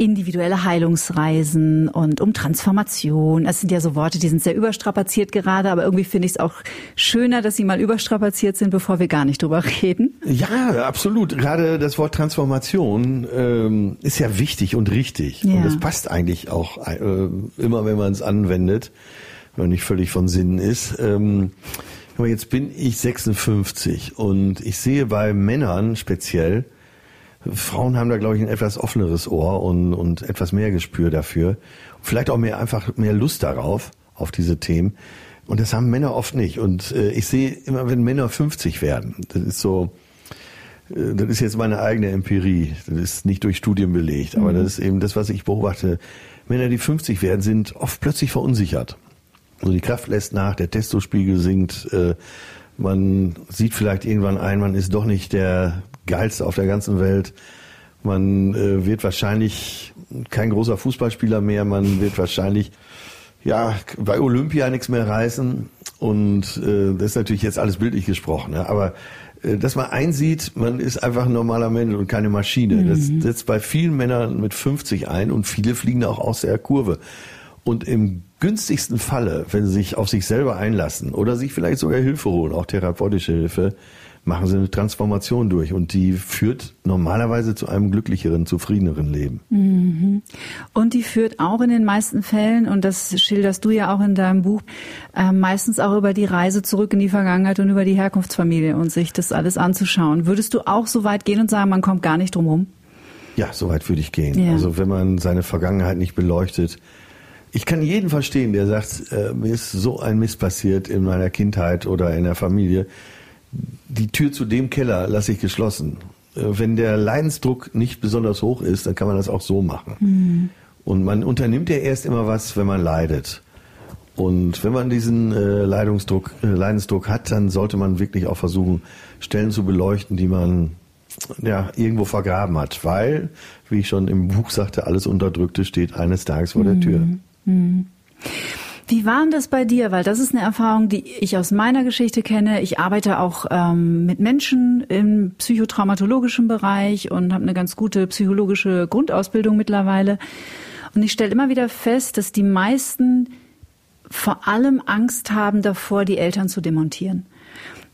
individuelle Heilungsreisen und um Transformation. Das sind ja so Worte, die sind sehr überstrapaziert gerade, aber irgendwie finde ich es auch schöner, dass sie mal überstrapaziert sind, bevor wir gar nicht drüber reden. Ja, absolut. Gerade das Wort Transformation ähm, ist ja wichtig und richtig. Ja. Und das passt eigentlich auch äh, immer, wenn man es anwendet, wenn man nicht völlig von Sinnen ist. Ähm, aber jetzt bin ich 56 und ich sehe bei Männern speziell, Frauen haben da, glaube ich, ein etwas offeneres Ohr und, und etwas mehr Gespür dafür. Vielleicht auch mehr einfach mehr Lust darauf, auf diese Themen. Und das haben Männer oft nicht. Und äh, ich sehe immer, wenn Männer 50 werden, das ist so, äh, das ist jetzt meine eigene Empirie. Das ist nicht durch Studien belegt, aber mhm. das ist eben das, was ich beobachte. Männer, die 50 werden, sind oft plötzlich verunsichert. Also die Kraft lässt nach, der Testospiegel sinkt, äh, man sieht vielleicht irgendwann ein, man ist doch nicht der geilste auf der ganzen Welt. Man äh, wird wahrscheinlich kein großer Fußballspieler mehr, man wird wahrscheinlich ja bei Olympia nichts mehr reißen und äh, das ist natürlich jetzt alles bildlich gesprochen, ne? aber äh, dass man einsieht, man ist einfach ein normaler Mensch und keine Maschine. Mhm. Das setzt bei vielen Männern mit 50 ein und viele fliegen auch aus der Kurve. Und im günstigsten Falle, wenn sie sich auf sich selber einlassen oder sich vielleicht sogar Hilfe holen, auch therapeutische Hilfe, machen sie eine Transformation durch und die führt normalerweise zu einem glücklicheren, zufriedeneren Leben. Mhm. Und die führt auch in den meisten Fällen, und das schilderst du ja auch in deinem Buch, äh, meistens auch über die Reise zurück in die Vergangenheit und über die Herkunftsfamilie und sich das alles anzuschauen. Würdest du auch so weit gehen und sagen, man kommt gar nicht drum rum? Ja, so weit würde ich gehen. Ja. Also wenn man seine Vergangenheit nicht beleuchtet, ich kann jeden verstehen, der sagt, äh, mir ist so ein Mist passiert in meiner Kindheit oder in der Familie. Die Tür zu dem Keller lasse ich geschlossen. Äh, wenn der Leidensdruck nicht besonders hoch ist, dann kann man das auch so machen. Mhm. Und man unternimmt ja erst immer was, wenn man leidet. Und wenn man diesen äh, Leidungsdruck, äh, Leidensdruck hat, dann sollte man wirklich auch versuchen, Stellen zu beleuchten, die man ja, irgendwo vergraben hat. Weil, wie ich schon im Buch sagte, alles Unterdrückte steht eines Tages vor der Tür. Mhm. Hm. Wie war denn das bei dir? Weil das ist eine Erfahrung, die ich aus meiner Geschichte kenne. Ich arbeite auch ähm, mit Menschen im psychotraumatologischen Bereich und habe eine ganz gute psychologische Grundausbildung mittlerweile. Und ich stelle immer wieder fest, dass die meisten vor allem Angst haben davor, die Eltern zu demontieren.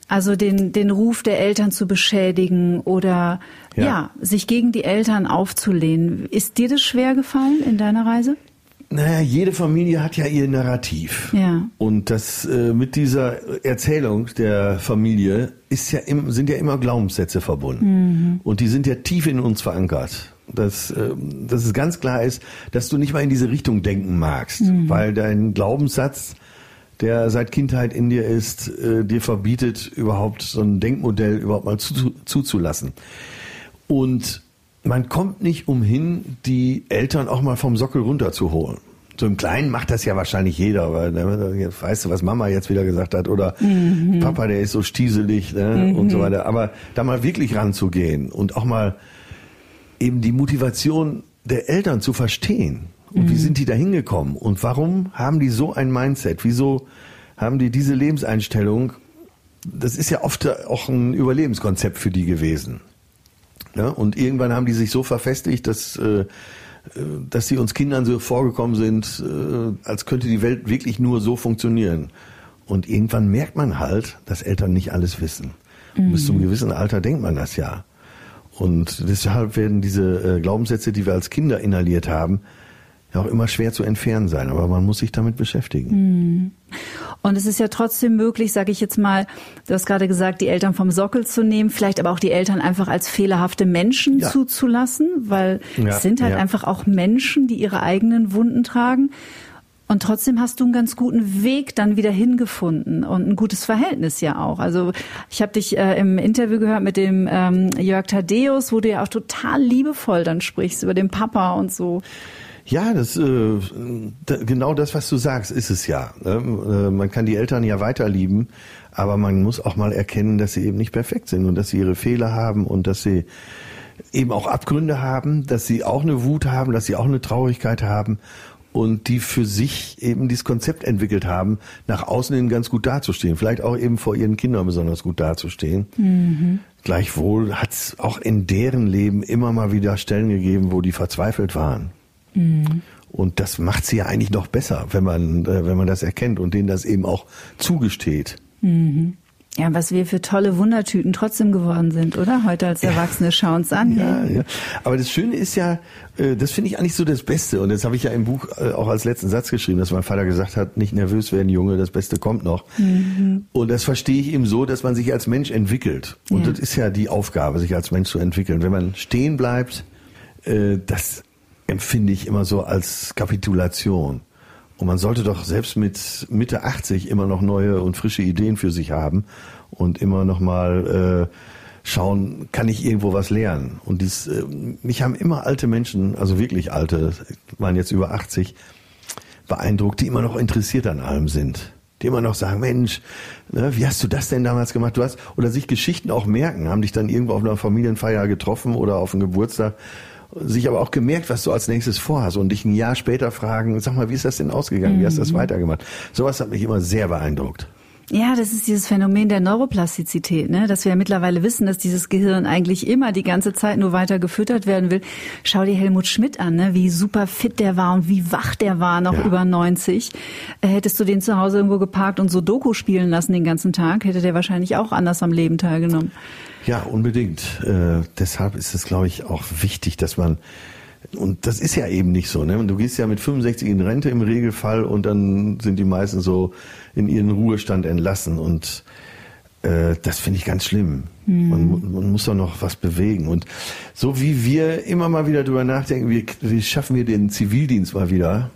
Also den, den Ruf der Eltern zu beschädigen oder ja. ja, sich gegen die Eltern aufzulehnen. Ist dir das schwer gefallen in deiner Reise? Naja, jede Familie hat ja ihr Narrativ. Ja. Und das äh, mit dieser Erzählung der Familie ist ja im, sind ja immer Glaubenssätze verbunden. Mhm. Und die sind ja tief in uns verankert. Dass, äh, dass es ganz klar ist, dass du nicht mal in diese Richtung denken magst, mhm. weil dein Glaubenssatz, der seit Kindheit in dir ist, äh, dir verbietet, überhaupt so ein Denkmodell überhaupt mal zu, zuzulassen. Und man kommt nicht umhin, die Eltern auch mal vom Sockel runterzuholen. So im Kleinen macht das ja wahrscheinlich jeder, weil ne, weißt du, was Mama jetzt wieder gesagt hat oder mhm. Papa, der ist so stieselig ne, mhm. und so weiter. Aber da mal wirklich ranzugehen und auch mal eben die Motivation der Eltern zu verstehen. Und mhm. wie sind die da hingekommen? Und warum haben die so ein Mindset? Wieso haben die diese Lebenseinstellung? Das ist ja oft auch ein Überlebenskonzept für die gewesen. Ja, und irgendwann haben die sich so verfestigt, dass, äh, dass sie uns Kindern so vorgekommen sind, äh, als könnte die Welt wirklich nur so funktionieren. Und irgendwann merkt man halt, dass Eltern nicht alles wissen. Mhm. Bis zum gewissen Alter denkt man das ja. Und deshalb werden diese äh, Glaubenssätze, die wir als Kinder inhaliert haben, ja auch immer schwer zu entfernen sein, aber man muss sich damit beschäftigen. Hm. Und es ist ja trotzdem möglich, sage ich jetzt mal, du hast gerade gesagt, die Eltern vom Sockel zu nehmen, vielleicht aber auch die Eltern einfach als fehlerhafte Menschen ja. zuzulassen, weil ja, es sind halt ja. einfach auch Menschen, die ihre eigenen Wunden tragen. Und trotzdem hast du einen ganz guten Weg dann wieder hingefunden und ein gutes Verhältnis ja auch. Also ich habe dich äh, im Interview gehört mit dem ähm, Jörg Thaddeus, wo du ja auch total liebevoll dann sprichst über den Papa und so. Ja, das äh, genau das, was du sagst, ist es ja. Ne? Äh, man kann die Eltern ja weiter lieben, aber man muss auch mal erkennen, dass sie eben nicht perfekt sind und dass sie ihre Fehler haben und dass sie eben auch Abgründe haben, dass sie auch eine Wut haben, dass sie auch eine Traurigkeit haben und die für sich eben dieses Konzept entwickelt haben, nach außen hin ganz gut dazustehen, vielleicht auch eben vor ihren Kindern besonders gut dazustehen. Mhm. Gleichwohl hat es auch in deren Leben immer mal wieder Stellen gegeben, wo die verzweifelt waren. Mhm. Und das macht sie ja eigentlich noch besser, wenn man, äh, wenn man das erkennt und denen das eben auch zugesteht. Mhm. Ja, was wir für tolle Wundertüten trotzdem geworden sind, oder? Heute als Erwachsene schauen es an. Ja, ja. Aber das Schöne ist ja, äh, das finde ich eigentlich so das Beste. Und das habe ich ja im Buch äh, auch als letzten Satz geschrieben, dass mein Vater gesagt hat, nicht nervös werden, Junge, das Beste kommt noch. Mhm. Und das verstehe ich eben so, dass man sich als Mensch entwickelt. Und ja. das ist ja die Aufgabe, sich als Mensch zu entwickeln. Wenn man stehen bleibt, das empfinde ich immer so als Kapitulation. Und man sollte doch selbst mit Mitte 80 immer noch neue und frische Ideen für sich haben und immer noch mal äh, schauen, kann ich irgendwo was lernen? Und dies, äh, mich haben immer alte Menschen, also wirklich alte, waren jetzt über 80, beeindruckt, die immer noch interessiert an allem sind. Die immer noch sagen, Mensch, ne, wie hast du das denn damals gemacht? Du hast, oder sich Geschichten auch merken, haben dich dann irgendwo auf einer Familienfeier getroffen oder auf einem Geburtstag sich aber auch gemerkt, was du als nächstes vorhast und dich ein Jahr später fragen, sag mal, wie ist das denn ausgegangen? Wie hast du das mhm. weitergemacht? Sowas hat mich immer sehr beeindruckt. Ja, das ist dieses Phänomen der Neuroplastizität, ne? dass wir ja mittlerweile wissen, dass dieses Gehirn eigentlich immer die ganze Zeit nur weiter gefüttert werden will. Schau dir Helmut Schmidt an, ne? wie super fit der war und wie wach der war, noch ja. über 90. Äh, hättest du den zu Hause irgendwo geparkt und so Doku spielen lassen den ganzen Tag, hätte der wahrscheinlich auch anders am Leben teilgenommen. Ja, unbedingt. Äh, deshalb ist es, glaube ich, auch wichtig, dass man und das ist ja eben nicht so. Ne? Du gehst ja mit 65 in Rente im Regelfall und dann sind die meisten so in ihren Ruhestand entlassen. Und äh, das finde ich ganz schlimm. Mhm. Man, man, muss doch noch was bewegen. Und so wie wir immer mal wieder drüber nachdenken, wie, wie schaffen wir den Zivildienst mal wieder,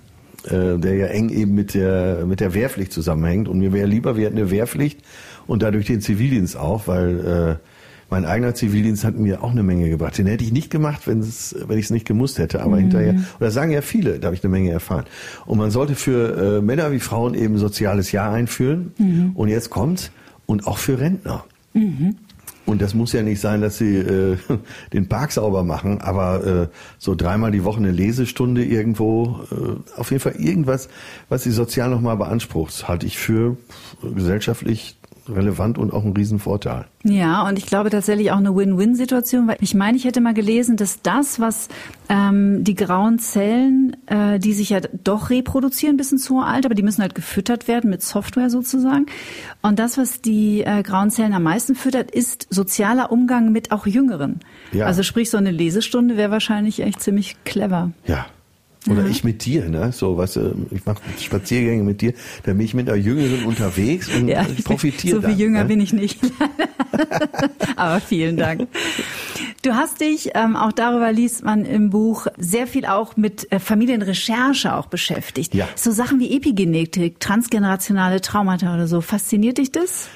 äh, der ja eng eben mit der, mit der Wehrpflicht zusammenhängt. Und mir wäre lieber, wir hätten eine Wehrpflicht und dadurch den Zivildienst auch, weil äh, mein eigener Zivildienst hat mir auch eine Menge gebracht. Den hätte ich nicht gemacht, wenn es, wenn ich es nicht gemusst hätte. Aber mhm. hinterher, oder sagen ja viele, da habe ich eine Menge erfahren. Und man sollte für äh, Männer wie Frauen eben soziales Jahr einführen. Mhm. Und jetzt kommt und auch für Rentner. Mhm. Und das muss ja nicht sein, dass sie äh, den Park sauber machen, aber äh, so dreimal die Woche eine Lesestunde irgendwo, äh, auf jeden Fall irgendwas, was sie sozial nochmal beansprucht, halte ich für gesellschaftlich relevant und auch ein Riesenvorteil. Ja, und ich glaube tatsächlich auch eine Win-Win-Situation, weil ich meine, ich hätte mal gelesen, dass das, was ähm, die grauen Zellen, äh, die sich ja doch reproduzieren bis ins hohe Alter, aber die müssen halt gefüttert werden mit Software sozusagen. Und das, was die äh, grauen Zellen am meisten füttert, ist sozialer Umgang mit auch Jüngeren. Ja. Also sprich, so eine Lesestunde wäre wahrscheinlich echt ziemlich clever. Ja, oder mhm. ich mit dir, ne? So, weißt du, ich mache Spaziergänge mit dir, dann bin ich mit einer Jüngeren unterwegs und ja, profitiere. So viel jünger ne? bin ich nicht. Aber vielen Dank. Du hast dich, ähm, auch darüber liest man im Buch, sehr viel auch mit äh, Familienrecherche auch beschäftigt. Ja. So Sachen wie Epigenetik, transgenerationale Traumata oder so. Fasziniert dich das?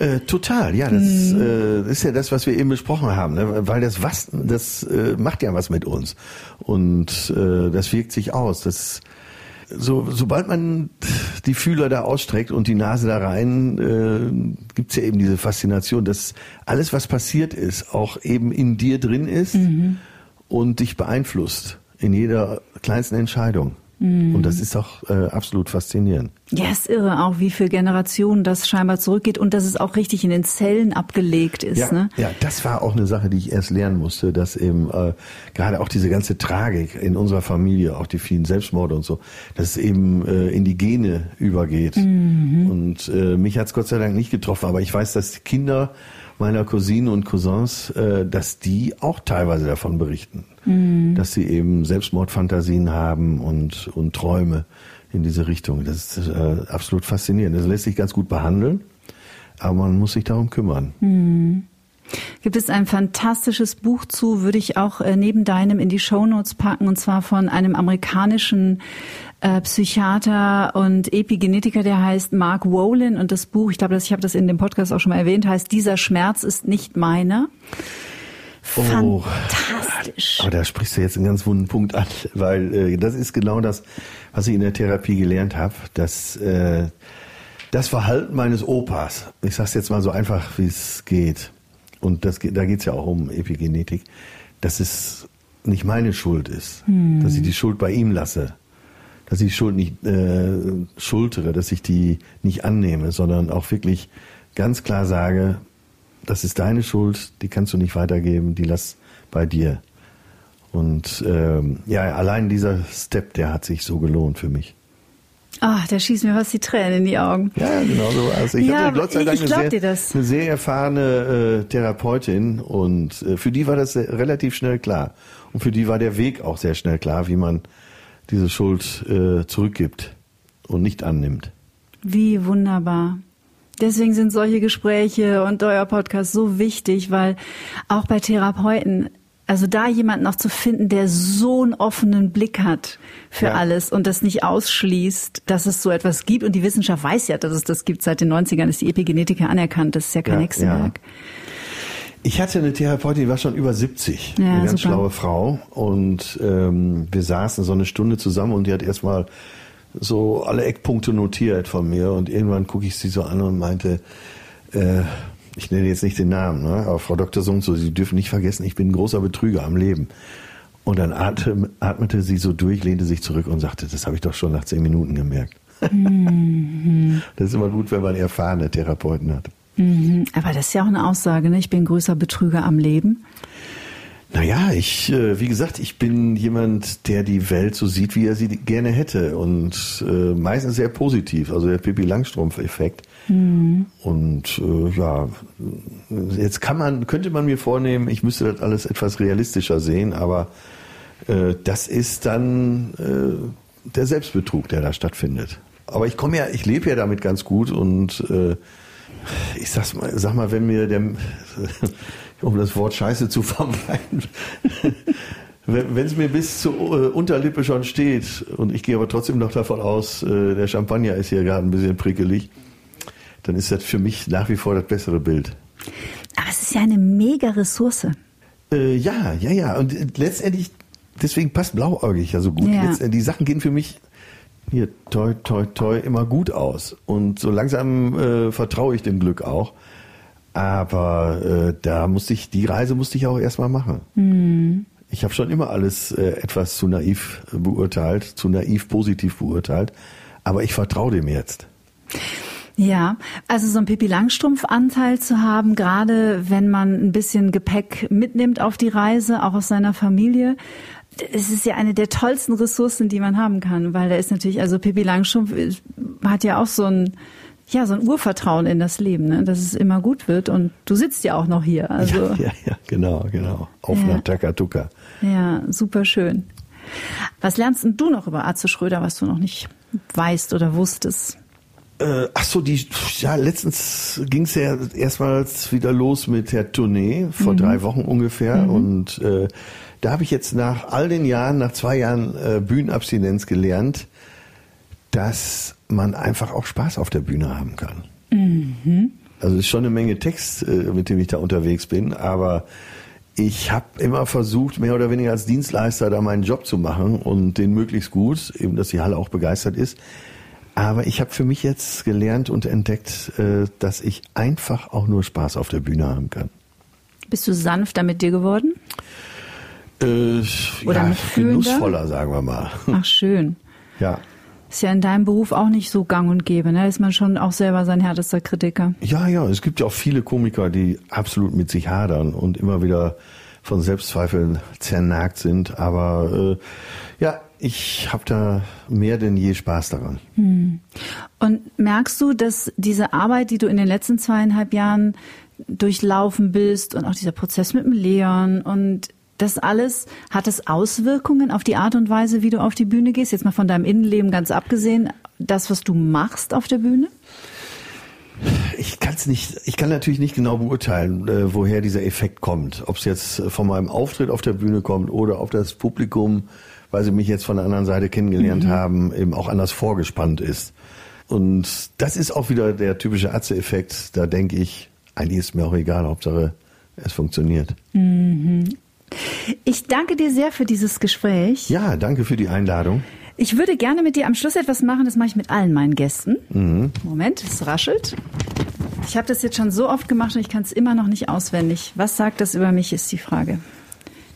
Äh, total, ja, das mhm. äh, ist ja das, was wir eben besprochen haben, ne? weil das was, das äh, macht ja was mit uns und äh, das wirkt sich aus. Das so, sobald man die Fühler da ausstreckt und die Nase da rein, äh, gibt's ja eben diese Faszination, dass alles, was passiert ist, auch eben in dir drin ist mhm. und dich beeinflusst in jeder kleinsten Entscheidung. Mhm. Und das ist auch äh, absolut faszinierend. Ja, ist irre auch, wie viele Generationen das scheinbar zurückgeht und dass es auch richtig in den Zellen abgelegt ist. Ja, ne? ja das war auch eine Sache, die ich erst lernen musste, dass eben äh, gerade auch diese ganze Tragik in unserer Familie, auch die vielen Selbstmorde und so, dass es eben äh, in die Gene übergeht. Mhm. Und äh, mich hat's Gott sei Dank nicht getroffen, aber ich weiß, dass die Kinder meiner Cousinen und Cousins, äh, dass die auch teilweise davon berichten, mhm. dass sie eben Selbstmordfantasien haben und, und Träume in diese Richtung. Das ist äh, absolut faszinierend. Das lässt sich ganz gut behandeln, aber man muss sich darum kümmern. Mhm. Gibt es ein fantastisches Buch zu, würde ich auch äh, neben deinem in die Shownotes packen, und zwar von einem amerikanischen äh, Psychiater und Epigenetiker, der heißt Mark Wolin und das Buch, ich glaube, ich habe das in dem Podcast auch schon mal erwähnt, heißt Dieser Schmerz ist nicht meiner. Oh. Fantastisch. Oh, aber da sprichst du jetzt einen ganz wunden Punkt an, weil äh, das ist genau das, was ich in der Therapie gelernt habe, dass äh, das Verhalten meines Opas, ich sag's jetzt mal so einfach, wie es geht, und das, da geht's ja auch um Epigenetik, dass es nicht meine Schuld ist, hm. dass ich die Schuld bei ihm lasse, dass ich die Schuld nicht äh, schultere, dass ich die nicht annehme, sondern auch wirklich ganz klar sage, das ist deine Schuld, die kannst du nicht weitergeben, die lass bei dir. Und ähm, ja, allein dieser Step, der hat sich so gelohnt für mich. Ach, da schießen mir fast die Tränen in die Augen. Ja, genau so es. Ich Ja, hatte Gott sei Dank eine, sehr, eine sehr erfahrene äh, Therapeutin und äh, für die war das relativ schnell klar. Und für die war der Weg auch sehr schnell klar, wie man diese Schuld äh, zurückgibt und nicht annimmt. Wie wunderbar. Deswegen sind solche Gespräche und euer Podcast so wichtig, weil auch bei Therapeuten, also da jemanden noch zu finden, der so einen offenen Blick hat für Ja. alles und das nicht ausschließt, dass es so etwas gibt. Und die Wissenschaft weiß ja, dass es das gibt. Seit den 90ern ist die Epigenetik ja anerkannt. Das ist ja kein Ja, Hexenwerk. Ich hatte eine Therapeutin, die war schon über 70, Ja, eine ganz super. schlaue Frau. Und ähm, wir saßen so eine Stunde zusammen und die hat erstmal so alle Eckpunkte notiert von mir. Und irgendwann gucke ich sie so an und meinte, äh, ich nenne jetzt nicht den Namen, ne? aber Frau Dr. So und so, Sie dürfen nicht vergessen, ich bin ein großer Betrüger am Leben. Und dann atem, atmete sie so durch, lehnte sich zurück und sagte, das habe ich doch schon nach zehn Minuten gemerkt. Das ist immer gut, wenn man erfahrene Therapeuten hat. Mhm. Aber das ist ja auch eine Aussage, ne? Ich bin größer Betrüger am Leben. Naja, ich, äh, wie gesagt, ich bin jemand, der die Welt so sieht, wie er sie gerne hätte. Und äh, meistens sehr positiv, also der Pippi Langstrumpf-Effekt. Und äh, ja, jetzt kann man, könnte man mir vornehmen, ich müsste das alles etwas realistischer sehen, aber das ist dann der Selbstbetrug, der da stattfindet. Aber ich komme ja, ich lebe ja damit ganz gut und äh, ich sag's mal, sag mal, wenn mir der, um das Wort Scheiße zu vermeiden, wenn es mir bis zur äh, Unterlippe schon steht und ich gehe aber trotzdem noch davon aus, äh, der Champagner ist hier gerade ein bisschen prickelig, dann ist das für mich nach wie vor das bessere Bild. Aber es ist ja eine mega Ressource. Äh, ja, ja, ja. Und äh, letztendlich, deswegen passt blauäugig ja so gut. Ja. Die Sachen gehen für mich hier toi, toi, toi immer gut aus. Und so langsam äh, vertraue ich dem Glück auch. Aber äh, da musste ich, die Reise musste ich auch erstmal machen. Ich habe schon immer alles äh, etwas zu naiv beurteilt, zu naiv positiv beurteilt. Aber ich vertraue dem jetzt. Ja, also so ein Pippi Langstrumpf-Anteil zu haben, gerade wenn man ein bisschen Gepäck mitnimmt auf die Reise, auch aus seiner Familie, es ist ja eine der tollsten Ressourcen, die man haben kann, weil da ist natürlich, also Pippi Langstrumpf hat ja auch so ein, ja, so ein Urvertrauen in das Leben, ne? dass es immer gut wird und du sitzt ja auch noch hier, also ja, ja, ja, genau, genau. Auf Ja. nach Takatuka. ja, super schön. Was lernst denn du noch über Atze Schröder, was du noch nicht weißt oder wusstest? Äh, ach so, die, ja, letztens ging es ja erstmals wieder los mit der Tournee, vor drei Wochen ungefähr. Und äh, da habe ich jetzt nach all den Jahren, nach zwei Jahren äh, Bühnenabstinenz gelernt, dass man einfach auch Spaß auf der Bühne haben kann. Also es ist schon eine Menge Text, äh, mit dem ich da unterwegs bin, aber ich habe immer versucht, mehr oder weniger als Dienstleister da meinen Job zu machen und den möglichst gut, eben dass die Halle auch begeistert ist. Aber ich habe für mich jetzt gelernt und entdeckt, äh, dass ich einfach auch nur Spaß auf der Bühne haben kann. Bist du sanfter mit dir geworden? Äh, Oder ja, genussvoller, sagen wir mal. Ach schön. Ja. Ist ja in deinem Beruf auch nicht so gang und gäbe, ne? Ist man schon auch selber sein härtester Kritiker. Ja, ja, es gibt ja auch viele Komiker, die absolut mit sich hadern und immer wieder von Selbstzweifeln zernagt sind. Aber äh, ja, ich habe da mehr denn je Spaß daran. Und merkst du, dass diese Arbeit, die du in den letzten zweieinhalb Jahren durchlaufen bist und auch dieser Prozess mit dem Leon und das alles, hat es Auswirkungen auf die Art und Weise, wie du auf die Bühne gehst? Jetzt mal von deinem Innenleben ganz abgesehen, das, was du machst auf der Bühne? Ich kann es nicht, ich kann natürlich nicht genau beurteilen, äh, woher dieser Effekt kommt. Ob es jetzt äh, von meinem Auftritt auf der Bühne kommt oder ob das Publikum, weil sie mich jetzt von der anderen Seite kennengelernt haben, eben auch anders vorgespannt ist. Und das ist auch wieder der typische Atze-Effekt. Da denke ich, eigentlich ist mir auch egal, Hauptsache es funktioniert. Ich danke dir sehr für dieses Gespräch. Ja, danke für die Einladung. Ich würde gerne mit dir am Schluss etwas machen, das mache ich mit allen meinen Gästen. Moment, es raschelt. Ich habe das jetzt schon so oft gemacht und ich kann es immer noch nicht auswendig. Was sagt das über mich, ist die Frage.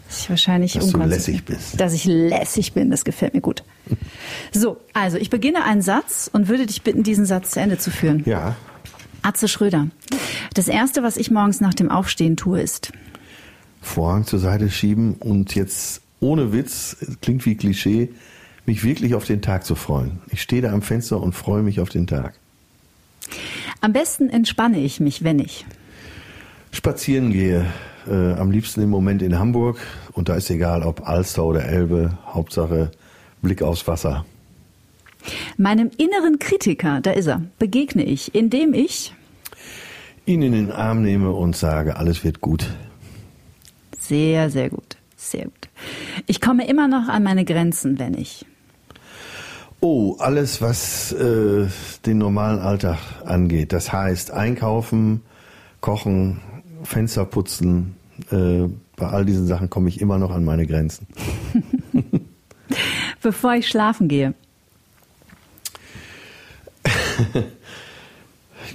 Dass ich wahrscheinlich Dass du lässig bist. Dass ich lässig bin, das gefällt mir gut. So, also ich beginne einen Satz und würde dich bitten, diesen Satz zu Ende zu führen. Ja, Atze Schröder. Das erste, was ich morgens nach dem Aufstehen tue, ist. Vorhang zur Seite schieben und jetzt ohne Witz, klingt wie Klischee, mich wirklich auf den Tag zu freuen. Ich stehe da am Fenster und freue mich auf den Tag. Am besten entspanne ich mich, wenn ich spazieren gehe. Äh, am liebsten im Moment in Hamburg und da ist egal, ob Alster oder Elbe, Hauptsache Blick aufs Wasser. Meinem inneren Kritiker, da ist er, begegne ich, indem ich ihn in den Arm nehme und sage, alles wird gut. Sehr, sehr gut. Sehr gut. Ich komme immer noch an meine Grenzen, wenn ich. Oh, alles, was äh, den normalen Alltag angeht. Das heißt, einkaufen, kochen, Fenster putzen. Äh, bei all diesen Sachen komme ich immer noch an meine Grenzen. Bevor ich schlafen gehe.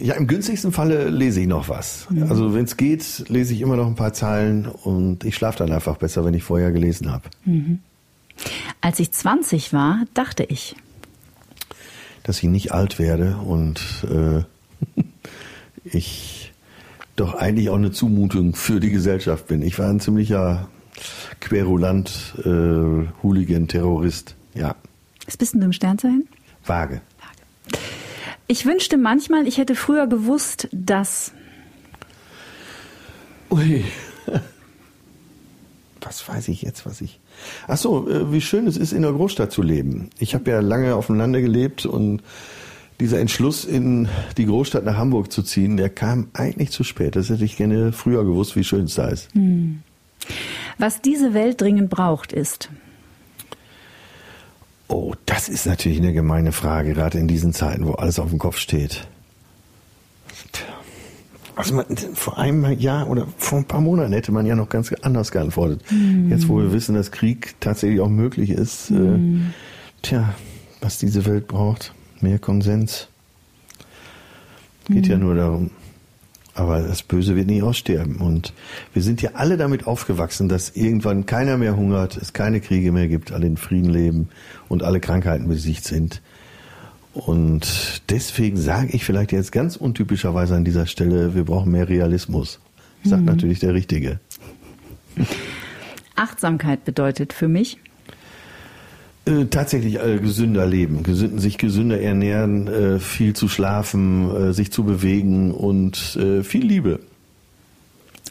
Ja, im günstigsten Falle lese ich noch was. Mhm. Also wenn es geht, lese ich immer noch ein paar Zeilen und ich schlafe dann einfach besser, wenn ich vorher gelesen habe. Mhm. Als ich 20 war, dachte ich, dass ich nicht alt werde und äh, ich doch eigentlich auch eine Zumutung für die Gesellschaft bin. Ich war ein ziemlicher Querulant, äh, Hooligan, Terrorist. Ja. Was bist denn du im Sternzeichen? Waage. Ich wünschte manchmal, ich hätte früher gewusst, dass. Ui. Was weiß ich jetzt, was ich. Ach so, äh, wie schön es ist, in der Großstadt zu leben. Ich habe ja lange auf dem Lande gelebt und dieser Entschluss, in die Großstadt nach Hamburg zu ziehen, der kam eigentlich zu spät. Das hätte ich gerne früher gewusst, wie schön es da ist. Hm. Was diese Welt dringend braucht, ist Oh, das ist natürlich eine gemeine Frage, gerade in diesen Zeiten, wo alles auf dem Kopf steht. Also man, vor einem Jahr oder vor ein paar Monaten hätte man ja noch ganz anders geantwortet. Mm. Jetzt, wo wir wissen, dass Krieg tatsächlich auch möglich ist, mm. äh, hm. tja, was diese Welt braucht, mehr Konsens. Geht mm. ja hm. nur darum. Aber das Böse wird nie aussterben. Und wir sind ja alle damit aufgewachsen, dass irgendwann keiner mehr hungert, es keine Kriege mehr gibt, alle in Frieden leben und alle Krankheiten besiegt sind. Und deswegen sage ich vielleicht jetzt ganz untypischerweise an dieser Stelle, wir brauchen mehr Realismus. Sagt mhm. natürlich der Richtige. Achtsamkeit bedeutet für mich, äh, tatsächlich äh, gesünder leben, gesünden, sich gesünder ernähren, äh, viel zu schlafen, äh, sich zu bewegen und äh, viel Liebe.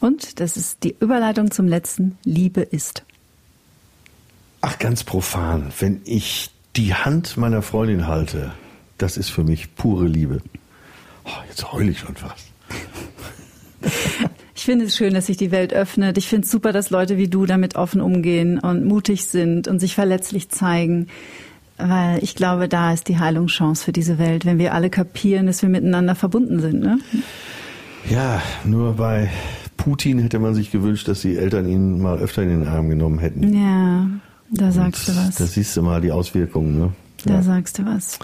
Und das ist die Überleitung zum letzten. Liebe ist. Ach, ganz profan. Wenn ich die Hand meiner Freundin halte, das ist für mich pure Liebe. Oh, jetzt heule ich schon fast. Ich finde es schön, dass sich die Welt öffnet. Ich finde es super, dass Leute wie du damit offen umgehen und mutig sind und sich verletzlich zeigen. Weil ich glaube, da ist die Heilungschance für diese Welt, wenn wir alle kapieren, dass wir miteinander verbunden sind. Ne? Ja, nur bei Putin hätte man sich gewünscht, dass die Eltern ihn mal öfter in den Arm genommen hätten. Ja, da sagst und du was. Da siehst du mal die Auswirkungen. Ne? Da ja. sagst du was.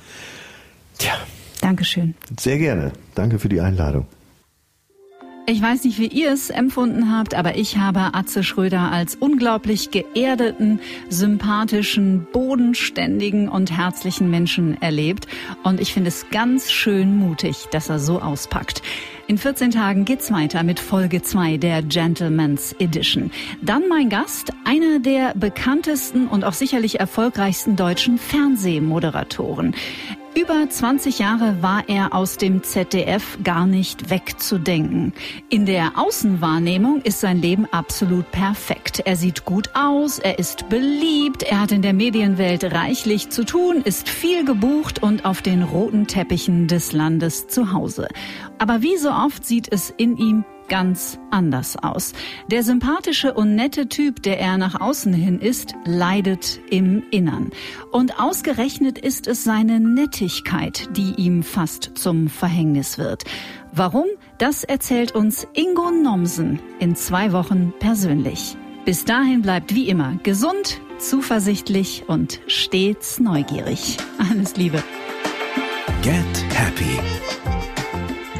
Tja. Dankeschön. Sehr gerne. Danke für die Einladung. Ich weiß nicht, wie ihr es empfunden habt, aber ich habe Atze Schröder als unglaublich geerdeten, sympathischen, bodenständigen und herzlichen Menschen erlebt. Und ich finde es ganz schön mutig, dass er so auspackt. In 14 Tagen geht's weiter mit Folge 2 der Gentleman's Edition. Dann mein Gast, einer der bekanntesten und auch sicherlich erfolgreichsten deutschen Fernsehmoderatoren. Über 20 Jahre war er aus dem ZDF gar nicht wegzudenken. In der Außenwahrnehmung ist sein Leben absolut perfekt. Er sieht gut aus, er ist beliebt, er hat in der Medienwelt reichlich zu tun, ist viel gebucht und auf den roten Teppichen des Landes zu Hause. Aber wie so oft sieht es in ihm ganz anders aus. Der sympathische und nette Typ, der er nach außen hin ist, leidet im Innern. Und ausgerechnet ist es seine Nettigkeit, die ihm fast zum Verhängnis wird. Warum? Das erzählt uns Ingo Nomsen in zwei Wochen persönlich. Bis dahin bleibt wie immer gesund, zuversichtlich und stets neugierig. Alles Liebe. Get Happy